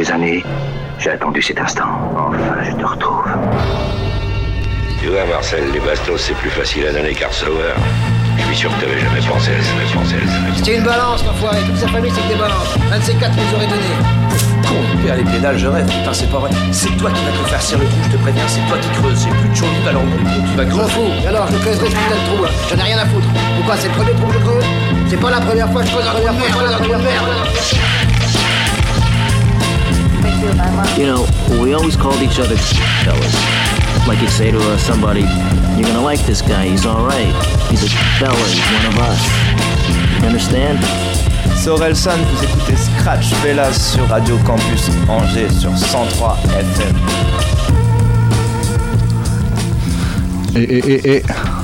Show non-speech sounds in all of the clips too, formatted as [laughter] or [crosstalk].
des années, j'ai attendu cet instant. Enfin, je te retrouve. Tu vois, Marcel, les bastos, c'est plus facile à donner qu'à recevoir. Je suis sûr que t'avais jamais pensé à ça, jamais pensé à ça. C'était une balance, l'enfoiré. Toute sa famille, c'est que des balances. Un de ces quatre nous aurait donné. Con, père les pédales, je rêve, putain, c'est pas vrai. C'est toi qui vas te faire serrer le trou, je te préviens, c'est toi qui creuses. J'ai plus de chaud alors tu vas creuser. fous. Et alors, je creuserai ce putain de trou. là. J'en ai rien à foutre. Pourquoi C'est le premier trou que je creuse? C'est pas la première fois que je creuse un trou de You know, we always called each other fellas. Like you'd say to uh, somebody, you're gonna like this guy, he's alright. He's a fella, he's one of us. You understand? C'est Orelsan, vous écoutez Scratch Fellas sur Radio Campus Angers sur 103 FM. Et, et, et, et.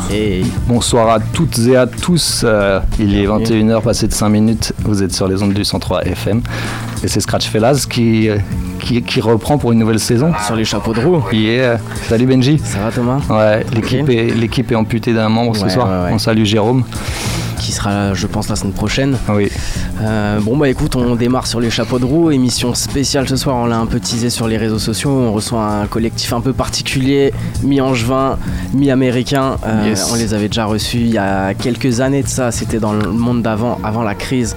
Hey. Bonsoir à toutes et à tous. Euh, il est 21h passé de 5 minutes. Vous êtes sur les ondes du 103 FM. Et c'est Scratch Fellas qui, euh, qui, qui reprend pour une nouvelle saison. Sur les chapeaux de roue. Yeah. Salut Benji. Ça va Thomas? Ouais, l'équipe est, amputée d'un membre ce soir. ouais, ouais. On salue Jérôme. Qui sera là, je pense, la semaine prochaine. Oui. Euh, bon bah écoute, on démarre sur les chapeaux de roue, émission spéciale ce soir, on l'a un peu teasé sur les réseaux sociaux, on reçoit un collectif un peu particulier, mi-angevin, mi-américain, Euh, Yes. on les avait déjà reçus il y a quelques années de ça, c'était dans le monde d'avant, avant la crise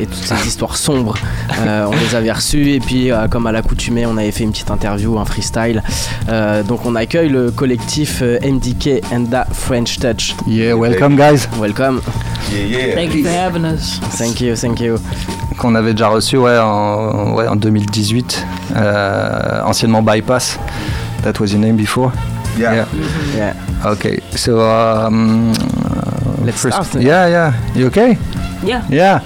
et toutes ces [laughs] histoires sombres, Euh, on les avait reçus et puis euh, comme à l'accoutumée on avait fait une petite interview, un freestyle, Euh, donc on accueille le collectif MDK and the French Touch. Yeah, welcome guys. Welcome, Yeah, yeah. Thank you for having us. thank you, thank you. Qu'on avait déjà reçu ouais, en, ouais, en 2018. Euh, anciennement Bypass. That was your name before? Yeah. Yeah. Okay, so um, Let's first, start. yeah, yeah. You okay? Yeah. Yeah.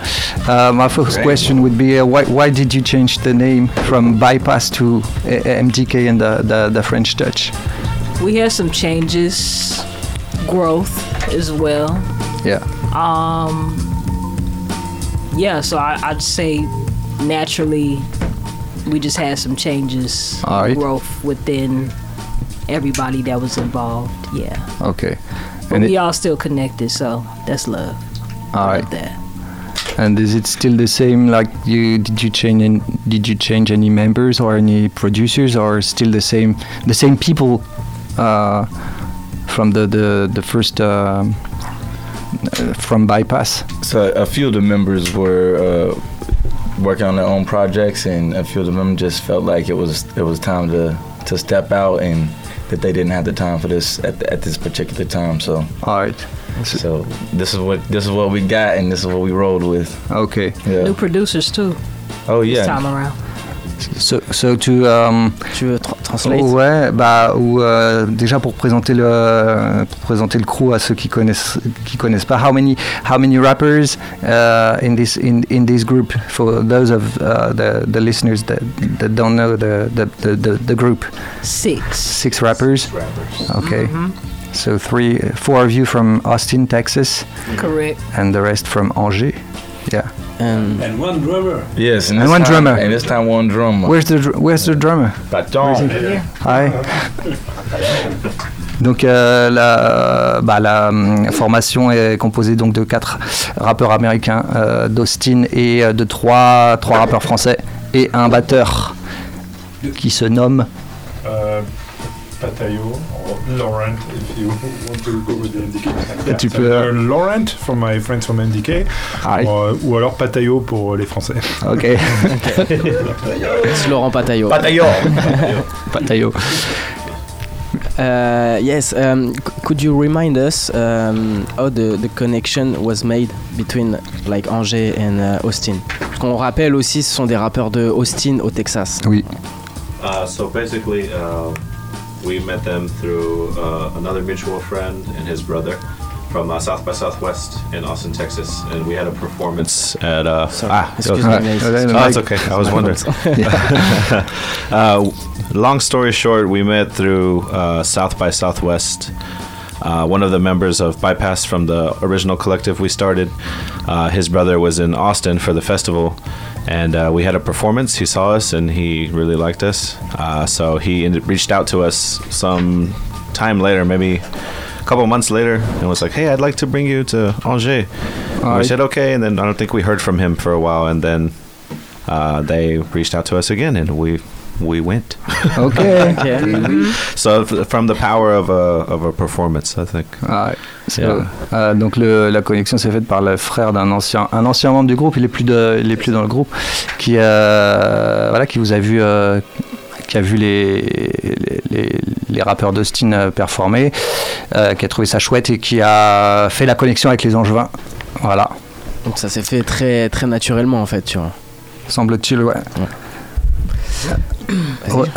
Uh, my first question would be, uh, why, why did you change the name from Bypass to uh, MDK and the, the, the French Touch? We had some changes, growth as well. Yeah. Um, yeah, so I, I'd say naturally we just had some changes, right. growth within everybody that was involved. Yeah. Okay. But And, we it, all still connected, so that's love. all right. That. And is it still the same? Like you did you change? In, did you change any members or any producers, or still the same? The same people uh, from the the the first um uh, from Bypass. So a few of the members were uh, working on their own projects, and a few of them just felt like it was it was time to to step out, and that they didn't have the time for this at, at this particular time. So All right. so this is what this is what we got, and this is what we rolled with. Okay. Yeah. New producers too Oh yeah. this yeah. time around. So so to um, Tu veux tra- translate? Ouais bah ou euh, déjà pour présenter le pour présenter le crew à ceux qui connaissent qui connaissent pas. How many how many rappers uh, in this in in this group? For those of uh, the the listeners that that don't know the the the, the, the group. Six. Six rappers. Okay. So three, four of you from Austin, Texas, Correct. and the rest from Angers. Yeah. And And one drummer. Yes, and, And one time- drummer. and this time one drummer. Where's the dr- Where's the drummer? Baton. Hi. [laughs] Donc euh, la, bah, la hum, formation est composée donc de quatre rappeurs américains, euh, d'Austin et euh, de trois, trois rappeurs français et un batteur qui se nomme. Patayo or Laurent, if you want to go with the NDK. tu So, peux- uh, Laurent for my friends from NDK, Ah, or, ou alors Patayo pour les Français. ok, [laughs] c'est Laurent Patayo. Patayo. [laughs] Patayo. Uh, yes, um, could you remind us um, how the, the connection was made between like Angers and uh, Austin? Parce qu'on rappelle aussi, ce sont des rappeurs de Austin au Texas. Oui. Uh, so basically, uh, we met them through uh, another mutual friend and his brother from uh, South by Southwest in Austin, Texas, and we had a performance at. Uh, Sorry, ah, excuse okay. me, guys. Oh, Oh, it's okay. I was wondering. [laughs] [laughs] uh, long story short, we met through uh, South by Southwest. Uh, one of the members of Bypass from the original collective we started, uh, his brother was in Austin for the festival, and uh, we had a performance. He saw us and he really liked us. Uh, so he ended, reached out to us some time later, maybe a couple months later, and was like, "Hey, I'd like to bring you to Angers." We said okay, and then I don't think we heard from him for a while, and then uh, they reached out to us again, and we we went. Okay. [laughs] so f- from the power of a of a performance, I think. Ouais. Yeah. euh, donc le, la connexion s'est faite par le frère d'un ancien, un ancien membre du groupe. Il est plus de, il est plus dans le groupe, qui euh, voilà, qui vous a vu, euh, qui a vu les les, les- les rappeurs d'Austin performer, euh, qui a trouvé ça chouette et qui a fait la connexion avec les Angevins. Voilà. Donc ça s'est fait très très naturellement en fait, tu vois. Semble-t-il, ouais. Ouais,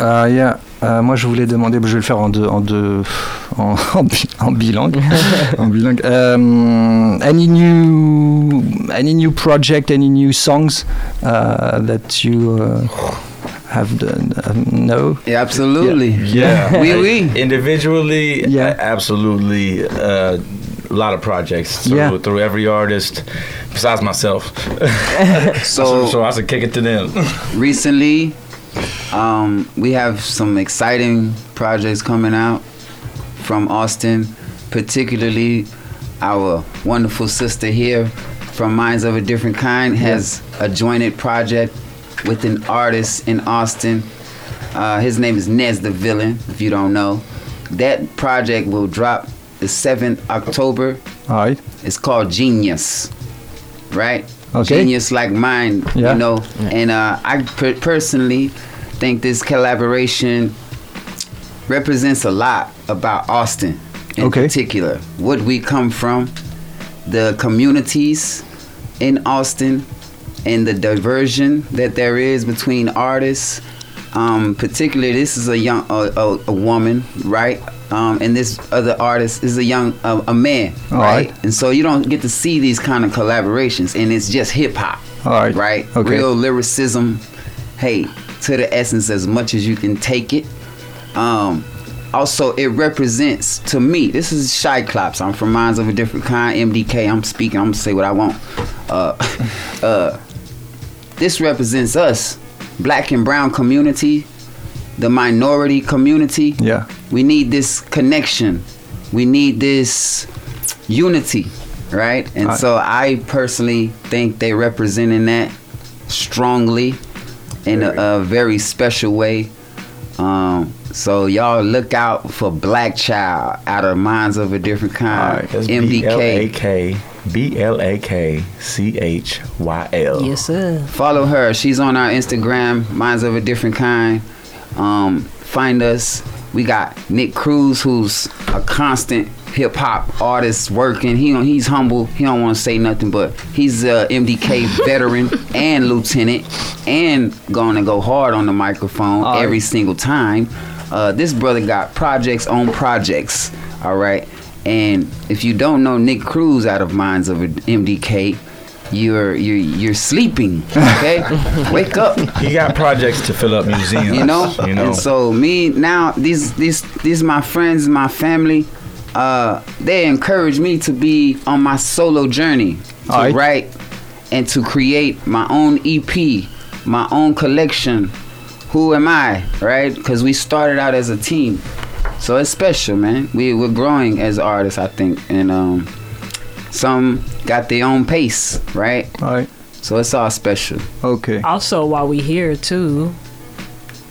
euh, yeah. Euh, moi, je voulais demander, je vais le faire en deux, en deux, [laughs] en, en, bi- en bilingue. [laughs] en bilingue. Um, any new, any new project, any new songs uh, that you uh, have done? Uh, no. Yeah, absolutely. Yeah. Oui, oui. Individually, yeah. absolutely. Uh, a lot of projects through, Yeah. through every artist besides myself. [laughs] So- so I should kick it to them. recently um, we have some exciting projects coming out from austin particularly our wonderful sister here from minds of a different kind has a jointed project with an artist in austin. Uh, his name is nez the villain if you don't know. That project will drop the 7th october. All right. it's called genius right? Okay. genius like mine Yeah. you know and uh, i per- personally think this collaboration represents a lot about austin in Okay. particular what we come from the communities in austin and the diversion that there is between artists um, particularly this is a young a, a, a woman right um, and this other artist is a young a, a man right? right. and so you don't get to see these kind of collaborations and it's just hip-hop All right. right Okay. real lyricism hey to the essence as much as you can take it. Um also it represents to me this is shy claps i'm from minds of a different kind. Mdk i'm speaking i'm gonna say what i want. Uh [laughs] uh this represents us black and brown community the minority community. Yeah. we need this connection. We need this unity right? And I- so i personally think they're representing that strongly in a, a very special way. Um so y'all look out for Blakchyl out of minds of a different kind That's mdk B-L-A-K, B-L-A-K-C-H-Y-L. Yes, sir. follow her. She's on our instagram minds of a different kind. Um find us. We got nick cruz who's a constant hip-hop artist working he he's humble he don't want to say nothing but he's a mdk [laughs] veteran and lieutenant and gonna go hard on the microphone All right. every single time uh, this brother got projects on projects all right and if you don't know nick cruz out of minds of mdk you're you're you're sleeping okay [laughs] wake up He got projects to fill up museums. you know You know. and so me now these these these my friends my family uh they encourage me to be on my solo journey to Alright. write and to create my own ep my own collection who am i right because we started out as a team so it's special man we, we're growing as artists i think and um some got their own pace right All right. so it's all special Okay. Also, while we here too,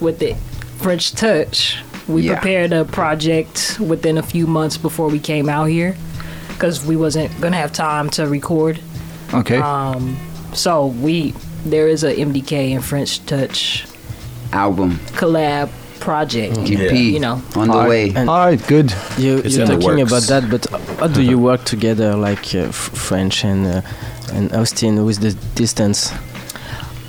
with the French Touch, we Yeah. prepared a project within a few months before we came out here, because we wasn't gonna have time to record. Okay. Um, so we there is a MDK and French Touch album collab project. EP You know, on the Alright. way All right. Good. You, It's you're talking about that, but how do you work together, like uh, French and uh, and Austin, with the distance?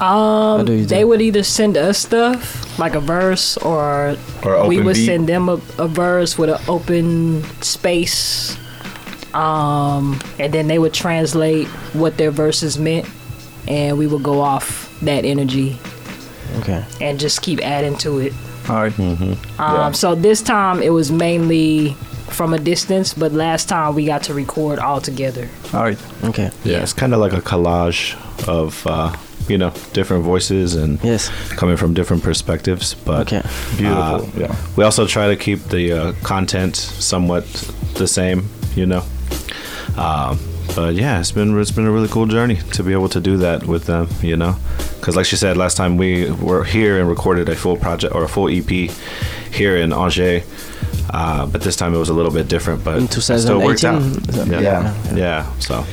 um, do you do? they would either send us stuff like a verse, or, Or we would beat. send them a, a verse with an open space. Um, and then they would translate what their verses meant, and we would go off that energy Okay. and just keep adding to it. All right. Um, Yeah. So this time it was mainly from a distance, but last time we got to record all together. All right. Okay. Yeah, it's kind of like a collage of uh, you know different voices and Yes. coming from different perspectives. But Okay. Beautiful. uh, yeah. we also try to keep the uh, content somewhat the same, you know. Um, but yeah, it's been it's been a really cool journey to be able to do that with them, you know. Because, like she said last time, we were here and recorded a full project or a full EP here in Angers. Uh, but this time it was a little bit different, but In it still worked out. 2018? Yeah. Yeah. yeah. So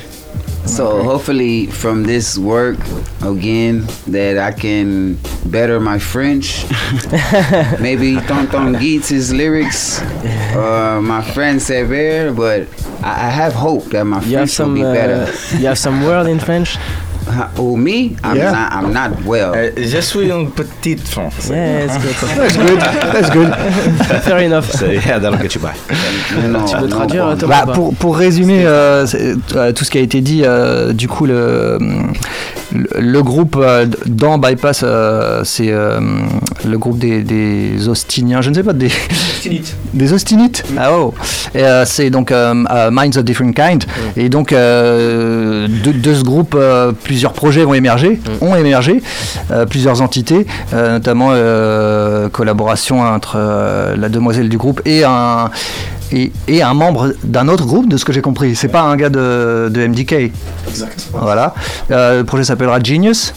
So hopefully from this work again that I can better my French. [laughs] Maybe Tonton Geets' lyrics. [laughs] Uh, my friend Sever, but I, I have hope that my You French will some be uh, better. you have some word in French. [laughs] Uh, oh me? I'm Yeah. not I'm not well. Euh, je suis une petite française. Yeah, it's good. [laughs] That's good. That's good. Fair enough. so yeah, that'll get you by. [laughs] Non, Tu non, traduire, Bah, pour, pour résumer euh, euh, tout ce qui a été dit, euh, du coup, le, le, groupe euh, dans Bypass, euh, c'est euh, le groupe des, des Austiniens, je ne sais pas, des, [laughs] des Austinites Ah oh. C'est donc Minds of Different Kind. Et donc, de, de ce groupe, plusieurs projets vont émerger, ont émergé, plusieurs entités, notamment collaboration entre la demoiselle du groupe et un, et, et un membre d'un autre groupe, de ce que j'ai compris. C'est pas un gars de, de MDK. Voilà. Euh, le projet s'appellera Genius.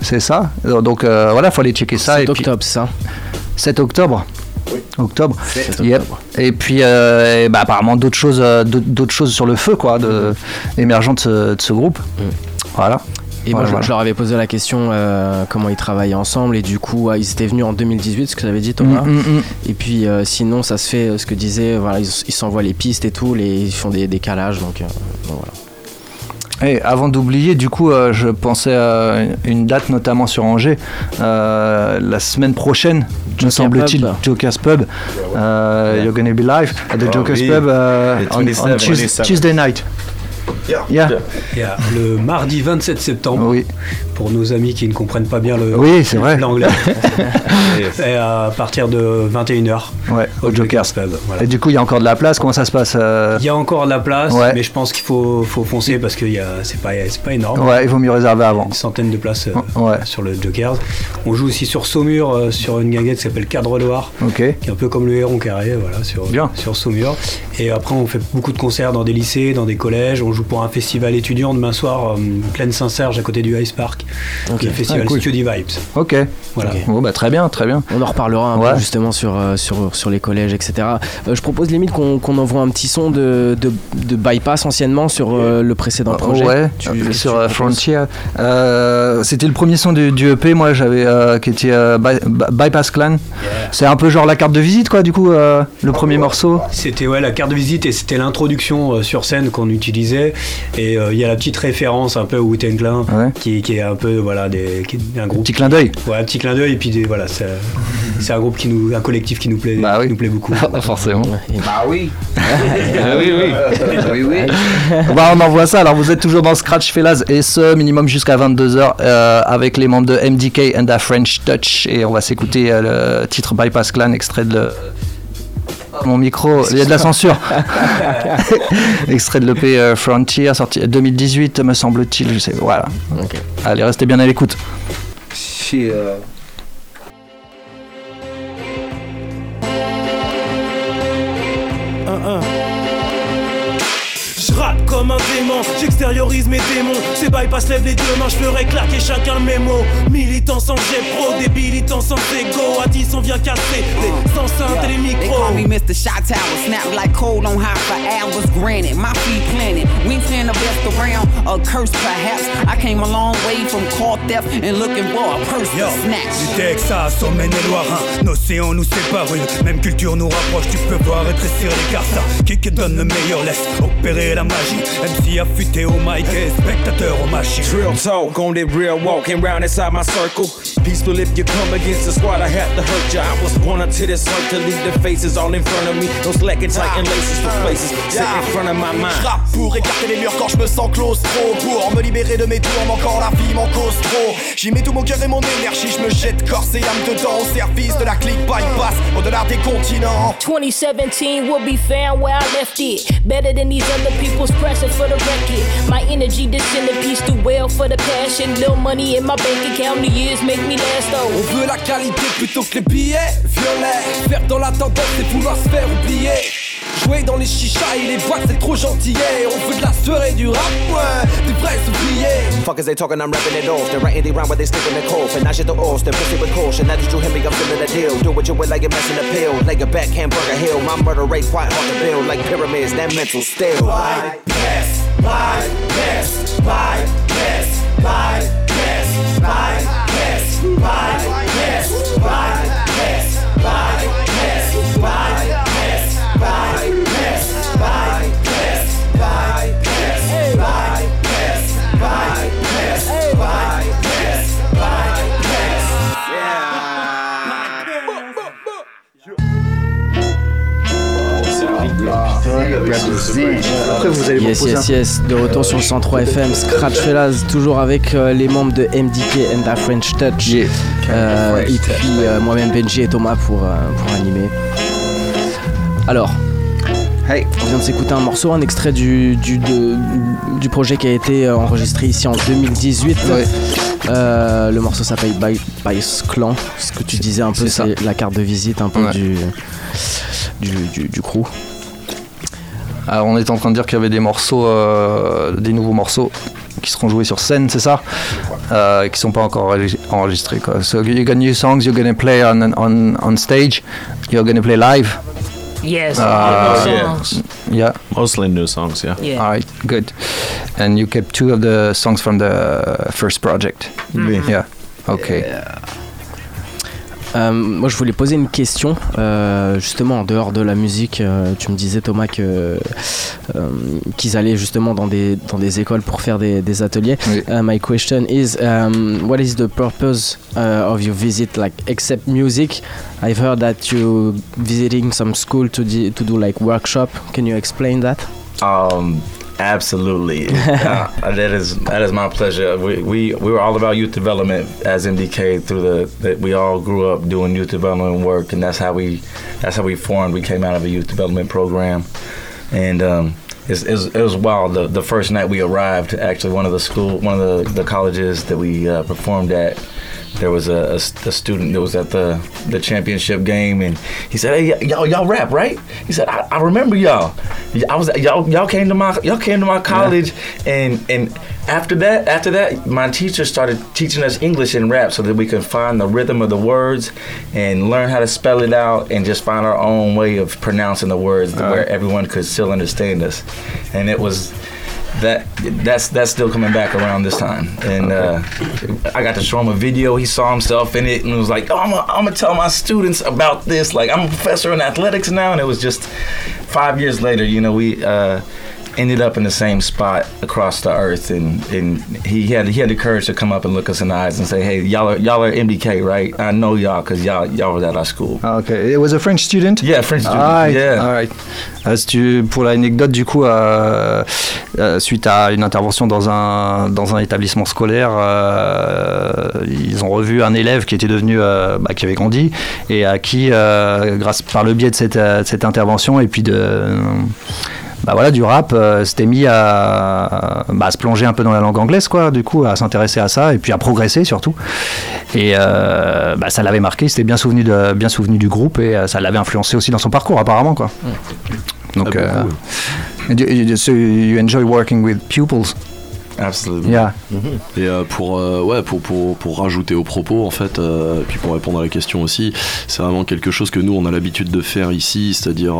C'est ça. Donc euh, voilà, faut aller checker ça. 7 et puis- octobre, c'est ça 7 octobre. Octobre. 7 Yep. Et puis euh, et bah, apparemment d'autres choses, euh, d'autres choses sur le feu, quoi, de, émergentes de ce, de ce groupe. Voilà. Et Voilà, moi, je- voilà. je leur avais posé la question euh, comment ils travaillaient ensemble, et du coup, ils étaient venus en 2018, ce que j'avais dit, Thomas. Mm, mm, mm. Et puis, euh, sinon, ça se fait, euh, ce que disait, voilà, ils s'envoient les pistes et tout, les, ils font des décalages, donc, euh, donc voilà. Et avant d'oublier, du coup, euh, je pensais à une date notamment sur Angers. Euh, la semaine prochaine, me semble-t-il. Joker's Pub. Euh, You're gonna be live at the Oh, Joker's oui. Pub on, on 27. Tues- Tuesday night. Yeah. Yeah, le mardi 27 septembre. Oui. Pour nos amis qui ne comprennent pas bien le Oui, c'est vrai. l'anglais. [laughs] Et à partir de 21h Ouais, au Joker's Pub. voilà. Et du coup, il y a encore de la place. Comment ça se passe euh Il y a encore de la place, Ouais. mais je pense qu'il faut, faut foncer parce que y a- c'est pas, c'est pas énorme. Ouais, il vaut mieux réserver avant. Une centaine de places euh, Ouais. sur le Jokers. On joue aussi sur Saumur, euh, sur une guinguette qui s'appelle Cadre Loire, qui est un peu comme le Héron Carré, voilà, sur, Bien. sur Saumur. Et après, on fait beaucoup de concerts dans des lycées, dans des collèges. On joue pour un festival étudiant demain soir, euh, Plaine Saint-Serge, à côté du Ice Park. Ok. Le festival Ah, cool. Study Vibes. Ok. Voilà. Bon, bah très bien, très bien. On en reparlera un Ouais. peu justement sur, euh, sur, sur les collèges, etc. Euh, je propose limite qu'on qu'on envoie un petit son de, de, de bypass anciennement sur euh, le précédent projet. Ouais, Tu- tu sur Frontier. Euh, C'était le premier son du, du EP, moi, j'avais euh, qui était euh, By- By- Bypass Clan. C'est un peu genre la carte de visite, quoi, du coup, euh, le premier morceau. C'était ouais, la carte de visite et c'était l'introduction euh, sur scène qu'on utilisait. Et euh, il y a la petite référence un peu au Wu-Tang Clan Ouais. qui, qui est un peu voilà, des, qui est un groupe. Petit clin d'œil. Ouais, un petit clin d'œil et puis des, voilà, c'est c'est un groupe qui nous, un collectif qui nous plaît, Bah oui. qui nous plaît beaucoup. [laughs] Forcément. Bah oui. [laughs] Ah oui, oui. oui, oui. [laughs] bah, on envoie ça. Alors, vous êtes toujours dans Scratch Fellas et ce minimum jusqu'à 22h euh, avec les membres de MDK and the French Touch. Et on va s'écouter euh, le titre Bypass Clan, extrait de. Mon micro, il y a de la censure. [laughs] extrait de l'EP euh, Frontier, sorti 2018, me semble-t-il. Je sais. Voilà. Allez, restez bien à l'écoute. Rappe comme un démon, j'extériorise mes démons. Ces bypass lève les deux mains, je ferai claquer chacun mes mots. Militants sans jet pro, débilitants sans égo. À 10 on vient casser les enceintes et les They micros. call me Mr. Shot Tower, snap like cold on hot for hours. Granted, my feet planted, wingspan the best around. A curse perhaps. I came a long way from car theft and looking for a purse Yo, to snatch. du Texas au Maine-et-Loire, l'océan nous sépare, une même culture nous rapproche. Tu peux voir rétrécir l'écart, ça qui te donne le meilleur, laisse opérer la magie. MC affûté au mic et spectateur aux machines. Real talk on that real walking round inside my circle. Peaceful if you come against the squad, I had to hurt ya. I was born into this earth to leave the faces all in front of me. No slacking, tighten laces for places. Sit in front of my mind. J'rappe pour écarter les murs quand je me sens claustro Pour me libérer de mes tours, encore la vie m'en cause trop J'y mets tout mon cœur et mon énergie, je me jette corps et âme dedans Au service de la clique bypass, au-delà des continents 2017 will be found where I left it. Better than these other people's present for the record. My energy peace to well for the passion. Little money in my bank account, the years make me last though. On veut la qualité plutôt que les billets Violet, faire dans la tendance et vouloir se faire oublier Jouer dans les chichas et les boîtes, c'est trop gentil. yeah. On veut de la sueur et du rap, ouais, des vrais ouvriers. Fuckers, they talking, I'm rapping it off. They're writing they rhyme, but they sticking the cough. And I shit the off, they're pussy with caution. Now that you hear me, I'm feeling the deal. Do what you will, like you're messing the pill. Like a back hamburger hill. My murder rate quite hard to build. Like pyramids, that mental still. Bypass, bypass, bypass, bypass, bypass, bypass, bypass, bypass, bypass, bypass, bypass, Après, vous allez Yes, yes, yes. De retour sur le 103 FM, Scratch Fellas, toujours avec euh, les membres de MDK and the French Touch. Euh, et puis euh, moi-même, Benji et Thomas pour, euh, pour animer. Alors, on vient de s'écouter un morceau, un extrait du, du, de- du projet qui a été enregistré ici en 2018. Euh, le morceau s'appelle By, Bice Clan. Ce que tu disais un peu, c'est la carte de visite un peu Ouais. du, du, du, du crew. Alors, on est en train de dire qu'il y avait des morceaux, euh, des nouveaux morceaux qui seront joués sur scène, c'est ça euh, Qui sont pas encore enregis- enregistrés. Quoi. So you got new songs you're gonna play on, on, on stage. You're gonna play live. Yes. Uh, new songs. Yeah. Mostly new songs, yeah. Yeah. All right, good. And you kept two of the songs from the first project. Mhm. Yeah. Okay. Euh, moi, je voulais poser une question, euh, justement en dehors de la musique. euh, tu me disais, Thomas, que qu'ils allaient justement dans des dans des écoles pour faire des, des ateliers. Uh, my question is, um, what is the purpose uh, of your visit? Like, except music, I've heard that you visiting some school to di- to do like workshop. Can you explain that? Um, absolutely. [laughs] uh, that is that is my pleasure. We, we we were all about youth development as MDK through the that we all grew up doing youth development work, and that's how we that's how we formed. We came out of a youth development program, and um, it's, it, was, it was wild. The, the first night we arrived, actually, one of the school, one of the, the colleges that we uh, performed at, there was a student that was at the, the championship game, and he said, "Hey, y- y'all, y'all rap, right?" He said, "I, I remember y'all. Y- I was y'all, y'all came to my y'all came to my college, and and after that, after that, my teacher started teaching us English and rap so that we could find the rhythm of the words and learn how to spell it out and just find our own way of pronouncing the words uh-huh. where everyone could still understand us, and it was." That that's that's still coming back around this time. And uh, i got to show him a video. He saw himself in it and was like oh i'm gonna I'm tell my students about this. Like i'm a professor in athletics now. And it was just five years later you know we uh, ended up in the same spot across the earth and, and he had he had the courage to come up and look us in the eyes and say hey y'all are y'all are mdk right? I know y'all because y'all y'all was at our school Okay, it was a French student? Yeah, French student. All right, Yeah. all right. Euh, si tu- pour l'anecdote, du coup, euh, euh, suite à une intervention dans un dans un établissement scolaire, euh, ils ont revu un élève qui était devenu, euh, bah, qui avait grandi et à qui, euh, grâce par le biais de cette, de cette intervention et puis de bah voilà, du rap, euh, s'était mis à, bah, à se plonger un peu dans la langue anglaise, quoi, du coup, à s'intéresser à ça et puis à progresser surtout. Et euh, bah, ça l'avait marqué, il s'était bien souvenu, de, bien souvenu du groupe et euh, ça l'avait influencé aussi dans son parcours, apparemment, quoi. Donc, Ah, euh, beaucoup. so you enjoy working with pupils? Absolutely. Yeah. Et euh, pour, euh, ouais, pour, pour, pour rajouter au propos, en fait, euh, puis pour répondre à la question aussi, c'est vraiment quelque chose que nous, on a l'habitude de faire ici, c'est-à-dire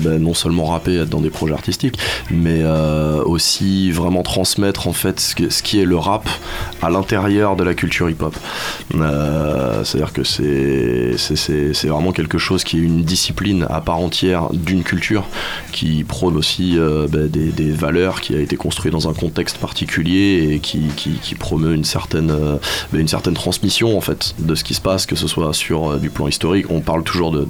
ben, non seulement rapper, être dans des projets artistiques, mais aussi vraiment transmettre en fait ce, que- ce qui est le rap à l'intérieur de la culture hip-hop. C'est-à-dire que c'est, c'est, c'est, c'est vraiment quelque chose qui est une discipline à part entière d'une culture qui prône aussi ben, des, des valeurs, qui a été construite dans un contexte particulier et qui, qui, qui promeut une certaine, euh, une certaine transmission en fait de ce qui se passe, que ce soit sur euh, du plan historique. On parle toujours de,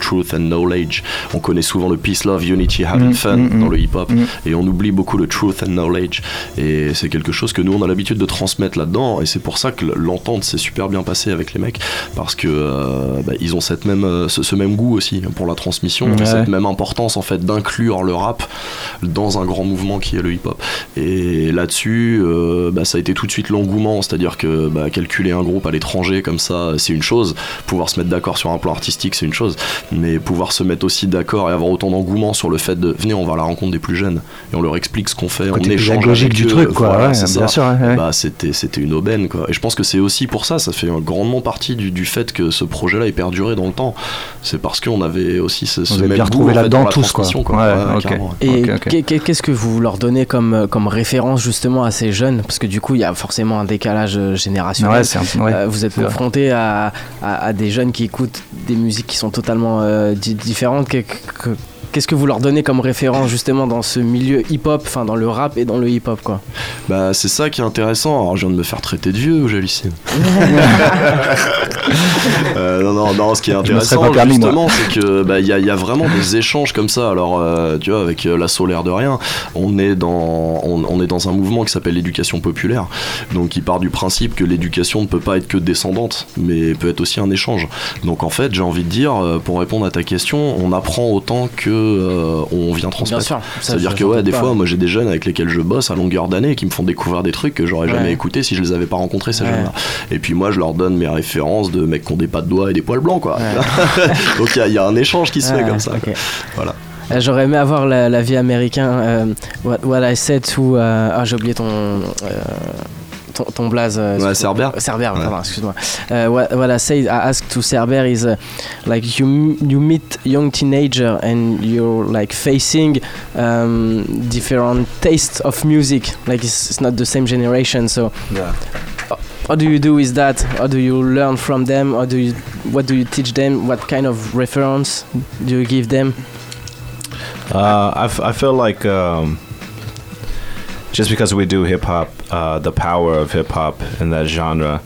truth and knowledge. On connaît souvent le peace, love, unity, having Mm, fun mm, dans mm. le hip-hop Mm. et on oublie beaucoup le truth and knowledge. Et c'est quelque chose que nous on a l'habitude de transmettre là-dedans et c'est pour ça que l'entente s'est super bien passée avec les mecs parce que euh, bah, ils ont cette même, ce, ce même goût aussi pour la transmission, Ouais. cette même importance en fait d'inclure le rap dans un grand mouvement qui est le hip-hop. Et là-dessus, début, euh, bah, ça a été tout de suite l'engouement, c'est-à-dire que bah, calculer un groupe à l'étranger comme ça, c'est une chose. Pouvoir se mettre d'accord sur un plan artistique, c'est une chose. Mais pouvoir se mettre aussi d'accord et avoir autant d'engouement sur le fait de venez, on va à la rencontre des plus jeunes et on leur explique ce qu'on fait, Côté on échange avec du eux, truc, quoi, voilà, ouais, c'est bien ça. sûr, ouais, ouais. Bah, c'était c'était une aubaine quoi. Et je pense que c'est aussi pour ça, ça fait grandement partie du, du fait que ce projet-là ait perduré dans le temps. C'est parce qu'on avait aussi ce, ce même bien goût, là-dedans tous, quoi. Ouais, carrément. Et qu'est-ce que vous leur donnez comme, comme référence justement à ces jeunes Parce que du coup, il y a forcément un décalage euh, générationnel. Ouais, c'est un- ouais, Euh, vous êtes confronté à, à- à des jeunes qui écoutent des musiques qui sont totalement euh, di- différentes. Que- que- Qu'est-ce que vous leur donnez comme référence justement dans ce milieu hip-hop, enfin dans le rap et dans le hip-hop quoi? Bah c'est ça qui est intéressant. Alors je viens de me faire traiter de vieux ou j'hallucine [laughs] Euh, Non non non. Ce qui est intéressant pas permis, moi. justement, c'est que bah il y, a- il y a vraiment des échanges comme ça. Alors euh, tu vois avec euh, la solaire de rien, on est dans on, on est dans un mouvement qui s'appelle l'éducation populaire. Donc il part du principe que l'éducation ne peut pas être que descendante, mais peut être aussi un échange. Donc en fait j'ai envie de dire pour répondre à ta question, on apprend autant que euh, on vient transmettre. sûr, ça, C'est-à-dire que ouais des pas. fois moi j'ai des jeunes avec lesquels je bosse à longueur d'année qui me font découvrir des trucs que j'aurais jamais écouté si je les avais pas rencontrés ces jeunes-là. Et puis moi je leur donne mes références de mecs qui ont des pas de doigts et des poils blancs quoi. [laughs] Donc il y a- il y, a un échange qui se fait comme ça. quoi. Voilà. Euh, J'aurais aimé avoir la, la vie américaine. euh, what, what I said to. ah, j'ai oublié ton. euh, ton, ton blaze. euh, Ouais. Cerber. Cerber, Ouais. pardon, excuse-moi. Euh, what, what I say, I ask to Cerber is uh, like you you meet young teenager and you're like facing um, different tastes of music. Like it's, it's not the same generation, so. Yeah. How do you do with that? How do you learn from them? How do you, what do you teach them? What kind of reference do you give them? Uh, I, f- I feel like um, just because we do hip hop, uh, the power of hip hop and that genre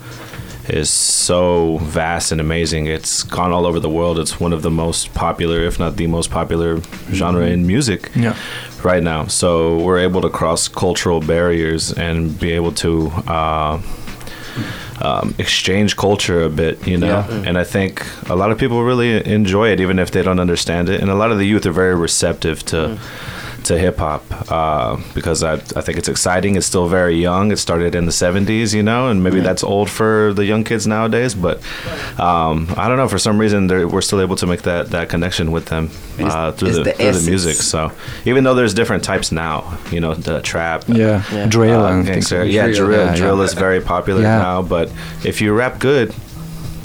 is so vast and amazing. It's gone all over the world. It's one of the most popular, if not the most popular genre in music Yeah. right now. So we're able to cross cultural barriers and be able to uh, um, exchange culture a bit, you know. Yeah. And I think a lot of people really enjoy it, even if they don't understand it. And a lot of the youth are very receptive to. To hip hop, uh, because I, I think it's exciting. It's still very young. It started in the 70s, you know, and maybe that's old for the young kids nowadays. But um, I don't know. For some reason, we're still able to make that, that connection with them uh, through, the, the through the music. So even though there's different types now, you know, the trap, Yeah, Yeah. drill uh, and things gangster- yeah, that. drill. Yeah, drill yeah. is very popular Yeah. now. But if you rap good,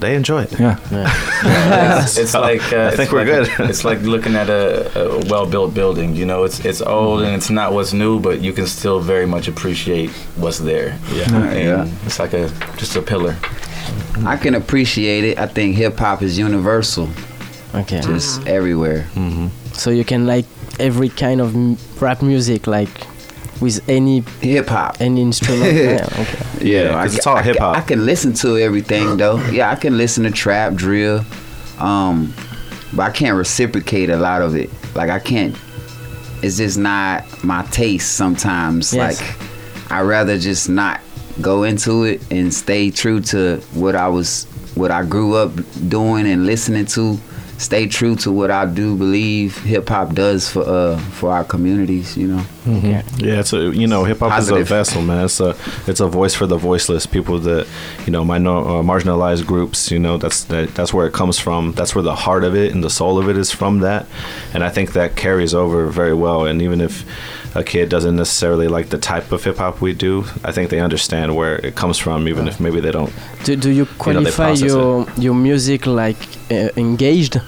they enjoy it. Yeah. [laughs] it's, it's like uh, I think we're like- good. [laughs] it's like looking at a, a well-built building. You know, it's it's old and it's not what's new, but you can still very much appreciate what's there. Yeah. and Yeah. it's like a just a pillar. I can appreciate it. I think hip hop is universal, Okay. just everywhere. So you can like every kind of m- rap music, like with any Hip hop. any instrument. [laughs] yeah, okay. Yeah, I 'cause ca- it's all hip hop. I can listen to everything [laughs] though. Yeah, I can listen to trap, drill, um, but I can't reciprocate a lot of it. Like I can't. It's just not my taste. Sometimes, Yes. like I rather just not go into it and stay true to what I was, what I grew up doing and listening to. Stay true to what I do believe hip hop does for uh for our communities. You know. Yeah, it's a you know hip hop is a vessel, man. It's a it's a voice for the voiceless people that you know minor, uh, marginalized groups. You know that's that, that's where it comes from. That's where the heart of it and the soul of it is from. That, and I think that carries over very well. And even if a kid doesn't necessarily like the type of hip hop we do, I think they understand where it comes from, even if maybe they don't. Do, do you they qualify process your your music like uh, engaged?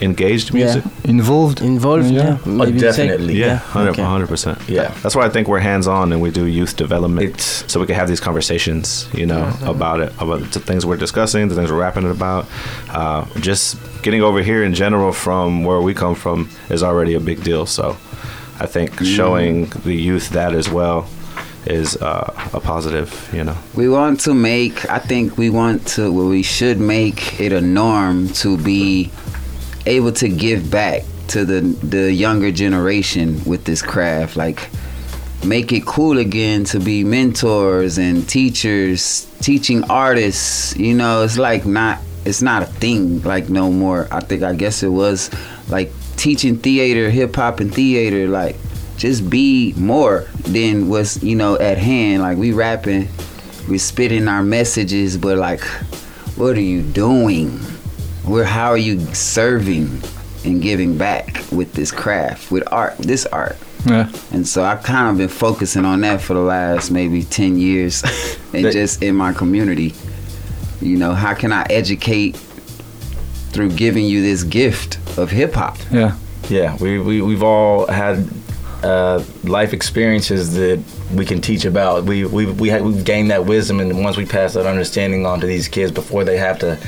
Engaged Yeah. music. Involved. Involved? Yeah. Yeah. Oh, maybe you say- definitely. Yeah, hundred okay. hundred percent. Yeah. that's why I think we're hands on and we do youth development, It's so we can have these conversations, you know, about it, about the things we're discussing, the things we're rapping about. Uh, just getting over here in general from where we come from is already a big deal. So, I think showing the youth that as well is uh, a positive, you know. We want to make, I think we want to, well, we should make it a norm to be able to give back to the, the younger generation with this craft. Like, make it cool again to be mentors and teachers, teaching artists. You know, it's like not, it's not a thing like no more. I think, I guess it was like teaching theater, hip hop and theater. Like, just be more than what's you know at hand. Like we rapping, we spitting our messages, but like, what are you doing? Where how are you serving and giving back with this craft, with art, this art? Yeah. And so I've kind of been focusing on that for the last maybe 10 years [laughs] and That- just in my community. You know, how can I educate through giving you this gift of hip hop? Yeah. Yeah, we, we, we've all had uh, life experiences that we can teach about. We, we, we have, we've gained that wisdom, and once we pass that understanding on to these kids before they have to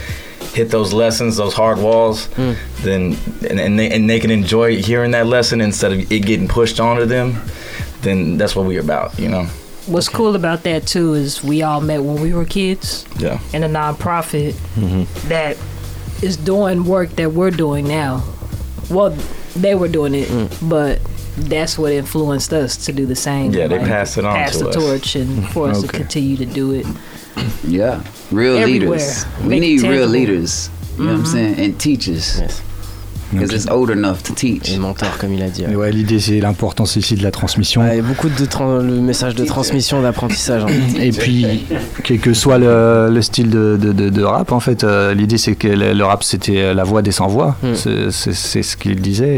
hit those lessons, those hard walls, hmm. then and, and, they, and they can enjoy hearing that lesson instead of it getting pushed onto them, then that's what we're about, you know? What's cool about that too is we all met when we were kids Yeah. in a nonprofit mm-hmm. that is doing work that we're doing now. Well, they were doing it, hmm. but that's what influenced us to do the same. Yeah, they passed it on pass to the us. torch, and for us to continue to do it. Yeah, real Everywhere. leaders. We Make it need real leaders. You know what I'm Mhm. saying? And teachers. Because it's old enough to teach. Et mentor, comme il a dit. Et ouais, l'idée c'est l'importance ici de la transmission. Ouais, beaucoup de tran- le message de transmission, d'apprentissage. hein. Et puis, quel que soit le, le style de, de- de- de rap, en fait, euh, l'idée c'est que le, le rap c'était la voix des sans-voix. Hmm. C'est- C'est c'est ce qu'il disait.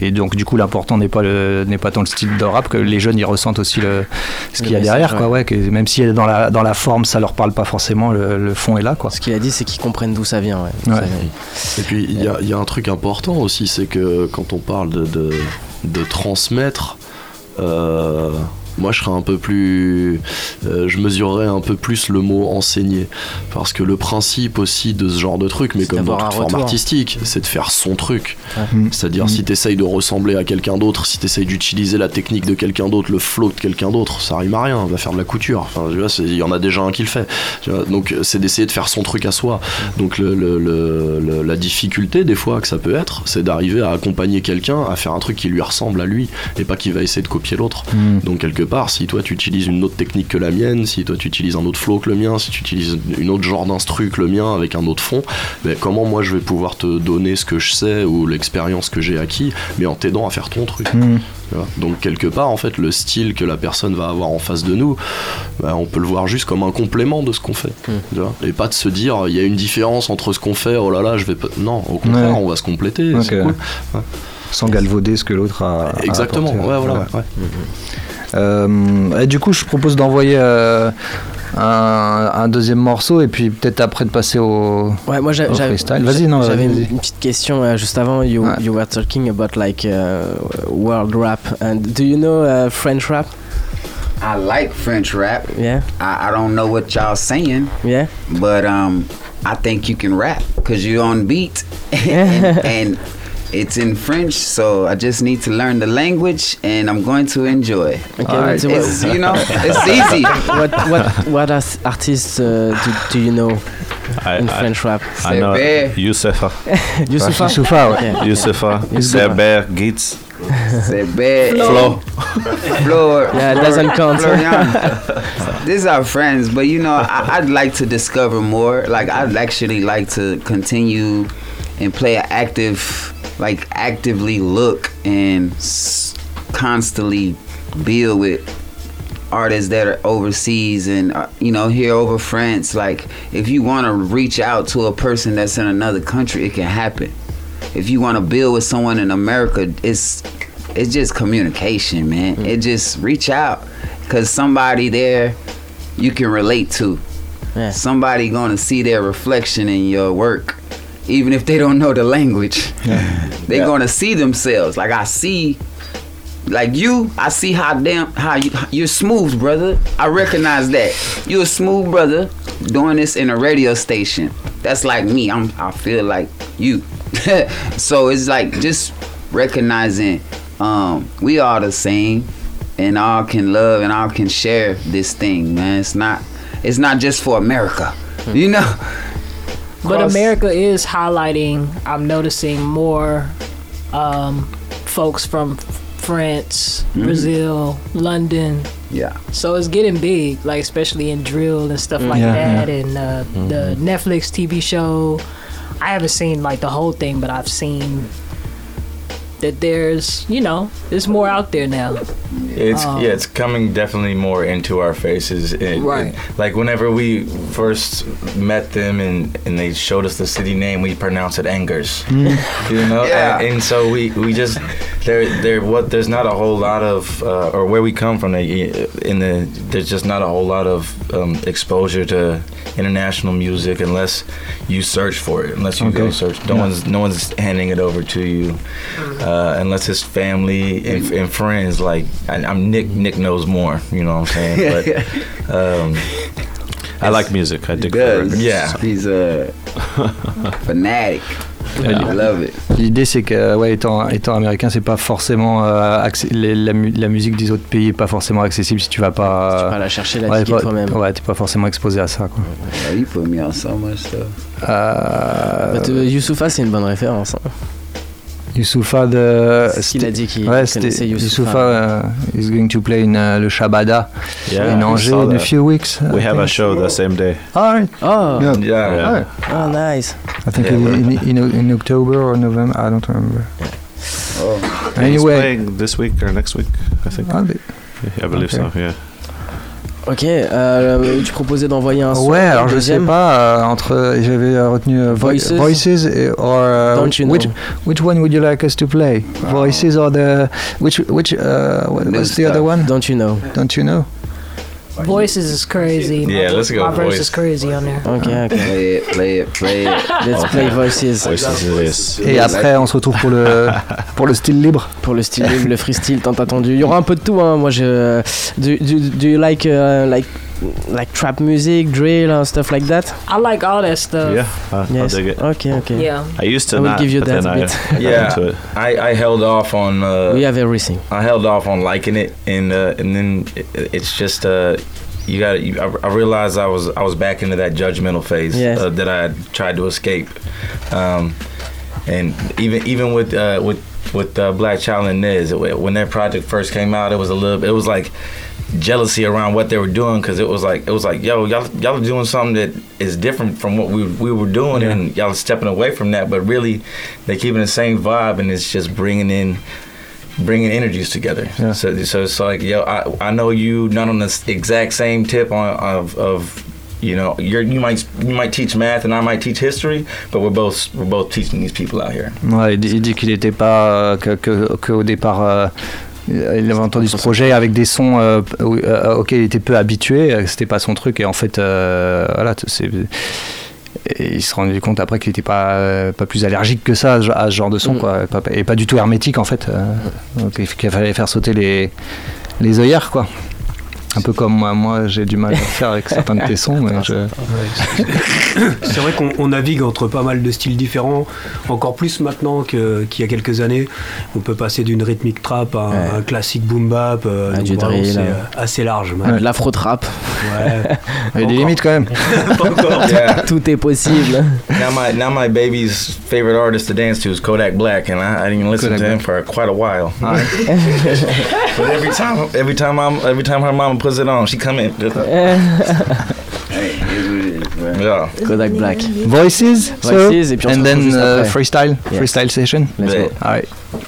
Et, et donc, du coup, l'important n'est pas, le- n'est pas tant le style de rap que les jeunes ils ressentent aussi le, ce qu'il y a message, derrière. Quoi, ouais. ouais, que même si dans la, dans la forme ça leur parle pas forcément, le, le fond est là. Quoi. Ce qu'il a dit, c'est qu'ils comprennent d'où ça vient. Ouais. D'où Ouais. ça vient. Et puis il y a, il y a un truc important aussi, c'est que quand on parle de, de, de transmettre, euh, moi je serais un peu plus. euh, je mesurerais un peu plus le mot enseigner. Parce que le principe aussi de ce genre de truc, mais comme dans toute forme retour. artistique, c'est de faire son truc. Ouais. C'est-à-dire si tu essayes de ressembler à quelqu'un d'autre, si tu essayes d'utiliser la technique de quelqu'un d'autre, le flow de quelqu'un d'autre, ça rime à rien, va faire de la couture. Enfin, tu vois, c'est- il y en a déjà un qui le fait. Tu vois, donc c'est d'essayer de faire son truc à soi. Donc le, le- le- le- la difficulté des fois que ça peut être, c'est d'arriver à accompagner quelqu'un à faire un truc qui lui ressemble à lui et pas qu'il va essayer de copier l'autre. Mm. Donc quelque part, si toi tu utilises une autre technique que la mienne, si toi tu utilises un autre flow que le mien, si tu utilises une autre genre d'instru que le mien avec un autre fond, ben, comment moi je vais pouvoir te donner ce que je sais ou l'expérience que j'ai acquis, mais en t'aidant à faire ton truc. Mm. Vois? Donc quelque part, en fait, le style que la personne va avoir en face de nous, ben, on peut le voir juste comme un complément de ce qu'on fait. tu vois? Et pas de se dire, il y a une différence entre ce qu'on fait, oh là là, je vais pas... Non, au contraire, Ouais. on va se compléter. Ok. c'est cool. Ouais. Sans galvauder ce que l'autre a. a Exactement, apporté. ouais, voilà. ouais. Euh, et du coup, je propose d'envoyer euh, un, un deuxième morceau et puis peut-être après de passer au, Ouais, moi au freestyle. Vas-y, non, j'avais une, petite question euh, juste avant. You, you were talking about like uh, world rap. And do you know uh, French rap? I like French rap. Yeah. I, I don't know what y'all saying. Yeah. But um, I think you can rap because you're on beat, [laughs] and, and it's in French. So I just need to learn the language, and I'm going to enjoy. Okay, but It's, you know, it's [laughs] easy. what what what as- artists uh, do, do you know I, in I- French rap? I know. [laughs] Okay. Youssoupha. He's good. Seber, Gitz. C'est bad. Flo. Flo. Yeah, it doesn't count. [laughs] These are friends, but you know, I, I'd like to discover more. Like, I'd actually like to continue and play an active, like, actively look and s- constantly build with artists that are overseas and uh, you know here over France. Like if you want to reach out to a person that's in another country it can happen. If you want to build with someone in America it's it's just communication man. It just reach out cuz somebody there you can relate to. Somebody going to see their reflection in your work even if they don't know the language they're Yeah. [laughs] going to see themselves like I see like you, I see how damn how you you're smooth, brother. I recognize that you're a smooth brother doing this in a radio station. That's like me. I'm I feel like you. [laughs] so it's like just recognizing um, we all the same, and all can love and all can share this thing, man. It's not it's not just for America, you know. But America is highlighting. I'm noticing more um, folks from France, Mhm. Brazil, London. Yeah. So it's getting big, like especially in drill and stuff like Yeah, that, yeah. and uh, the Netflix TV show. I haven't seen like the whole thing, but I've seen that there's, you know, there's more out there now. It's Um, yeah, it's coming definitely more into our faces. It- Right. it- like whenever we first met them and, and they showed us the city name, we pronounced it Angers. [laughs] You know, Yeah. and, and so we, we just there there what there's not a whole lot of uh, or where we come from in the there's just not a whole lot of um, exposure to international music unless you search for it unless you go search no Yeah. one's no one's handing it over to you uh, unless it's family and, and friends like I, I'm Nick Nick knows more you know what I'm saying but um, I like music. I dig Good. records. Yeah. He's a [laughs] fanatic. I love it. L'idée c'est que ouais, étant, étant américain, c'est pas forcément euh, les- la, la musique des autres pays est pas forcément accessible si tu vas pas. tu vas la chercher, la ouais, toi-même. Ouais, t'es pas forcément exposé à ça quoi. You put me on so much stuff. Euh, Bah, Youssoufa, c'est une bonne référence. hein. Youssoupha de. Ce qu'il a dit qu'il ouais, connaissait c'était- Youssoupha. Youssoupha euh, is going to play in uh, le Chabada Yeah, in Angers in a few weeks. I We have a show the same day. Alright. Oh, Yeah. yeah, Yeah. oh nice. I think Yeah, in, in, in, in October or November. I don't remember. Oh. He's Anyway, playing this week or next week, I think. Mais- I believe Okay. so. Yeah. Ok, euh, tu proposais d'envoyer un son. Ouais, alors je sais pas euh, entre j'avais euh, retenu euh, Vo- Voices. Voices et- or uh, Don't which, You Know? which which one would you like us to play? Voices or the which which uh, what- what's the other one? Don't you know? Don't you know? Voices is crazy. Yeah, let's go My verse voice. is crazy on there. Ok, ok. Play it, play it, play it. Let's play Voices. Voices is. Et après on se retrouve pour le [laughs] pour le style libre. Pour le style libre, le freestyle tant attendu. Il y aura un peu de tout, hein. Moi, je. Do, do, do you like, uh, like, like trap music, drill, and stuff like that? I like all that stuff. Yeah, I, I Yes. dig it. Okay, okay. Yeah. I used to I will not, give you that then a I, bit. Yeah into it. I, I held off on uh, We have everything. I held off on liking it, and uh, and then it, it's just uh, you got you, I, I realized I was I was back into that judgmental phase Yes. uh, that I had tried to escape, um, and even even with uh, with with uh, Blakchyl and Niz, when that project first came out, it was a little it was like jealousy around what they were doing because it was like it was like yo y'all y'all are doing something that is different from what we we were doing and y'all are stepping away from that but really they're keeping the same vibe and it's just bringing in bringing energies together Yeah. so so it's like yo I, I know you not on the exact same tip on of of you know you're you might you might teach math and I might teach history but we're both we're both teaching these people out here Ouais, il dit, qu'il n'était pas que, que, que au départ. euh, il avait entendu ce projet avec des sons euh, euh, auxquels il était peu habitué, euh, c'était pas son truc et en fait euh, voilà, t- c'est et il se rendait compte après qu'il n'était pas, euh, pas plus allergique que ça à ce- genre de son Mm. quoi, et pas, et pas du tout hermétique en fait. euh, donc il qu'il fallait faire sauter les, les œillères quoi. Un peu comme moi, moi j'ai du mal à [laughs] faire avec certains de tes sons, je... C'est vrai qu'on on navigue entre pas mal de styles différents, encore plus maintenant qu'il y a quelques années. On peut passer d'une rythmique trap à un, Ouais. un classique boom bap. euh, c'est euh. euh, assez large. De l'afro-trap. Ouais. [laughs] il y a des limites quand même. [laughs] yeah Tout est possible. now my now my baby's favorite artist to dance to is Kodak Black, and I, I didn't even listen Kodak to him Black. for quite a while. but every time, every time I'm, every time her mama puts it on, she come in. Hey, here's what it is, bro. Yeah. Kodak Black. Voices, so, Voices, et puis on se and retrouve then juste uh, après. freestyle, Yes. freestyle session. Let's go. Alright. I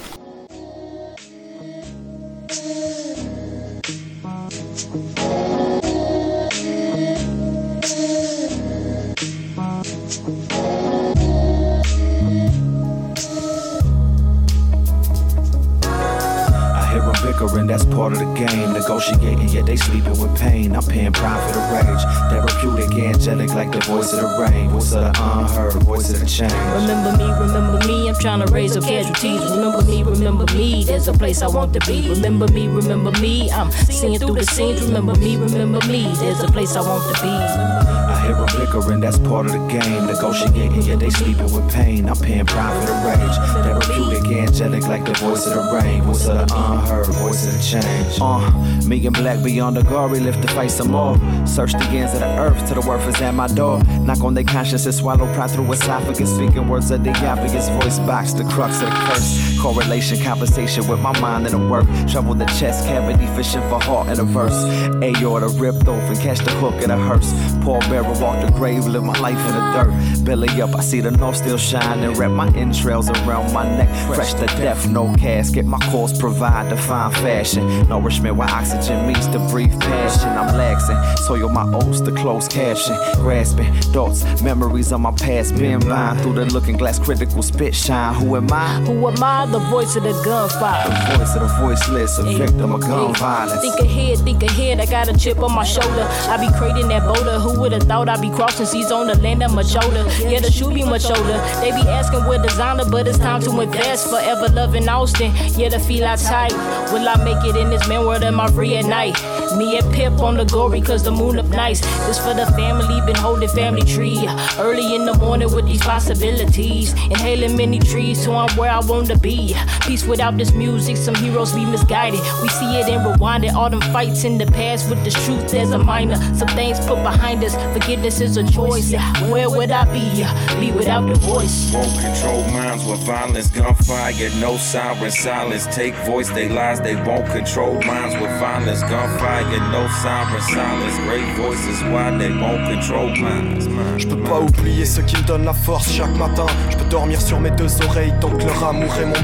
bickering, that's part of the game. Negotiating, yet they sleeping with pain. I'm paying prime for the rage. Therapeutic, angelic, like the voice of the rain. Voice of the unheard, voice of the change. Remember me, remember me, I'm trying to raise up casualties. Remember me, remember me, there's a place I want to be. Remember me, remember me, I'm seeing through the scenes. Remember me, remember me, there's a place I want to be. Hear them bickering, that's part of the game. Negotiating, yeah, they sleeping with pain. I'm paying prime for the rage. Therapeutic, angelic, like the voice of the rain. Voice of the unheard, voice of the change. Uh, me and black beyond the glory, lift to fight some more. Search the ends of the earth till the worth is at my door. Knock on their conscience and swallow pride through esophagus. Speaking words of the obvious voice box, the crux of the curse. Correlation, conversation with my mind and the work. Shovel the chest cavity, fishing for heart in a verse. Aorta ripped open, catch the hook in a hearse. Paul Bearer walk the grave, live my life in the dirt. Belly up, I see the north still shining. Wrap my entrails around my neck. Fresh to death, no casket. My course provide divine fashion. Nourishment where oxygen meets the brief passion. I'm laxing. Soil my oats, the closed caption. Grasping thoughts, memories of my past. Been blind through the looking glass, critical spit shine. Who am I? Who am I? The voice of the gunfire. The voice of the voiceless, a victim of gun violence. Think ahead, think ahead. I got a chip on my shoulder. I be creating that boulder. Who would've thought I'd be crossing seas on the land of much older? Yeah, the shoe be much older. They be asking where designer, but it's time to invest. Forever loving Austin. Yeah, the feel I tight. Will I make it in this man world? Am I free at night? Me and Pip on the gory, cause the moon up nice. This for the family, been holding family tree. Early in the morning with these possibilities. Inhaling many trees, so I'm where I want to be. Peace without this music, some heroes be misguided. We see it and rewind it. All them fights in the past with this truth as a minor. Some things put behind us. Forgiveness is a choice. Where would I be? Be without the voice. Won't control minds with violence, gunfire, no siren, silence. Take voice, they lies, they won't control minds with violence, gunfire, no siren, silence. Great voices, why they won't control minds. Je peux pas oublier ceux qui me donnent la force chaque matin. Je peux dormir sur mes deux oreilles tant que leur amour est mon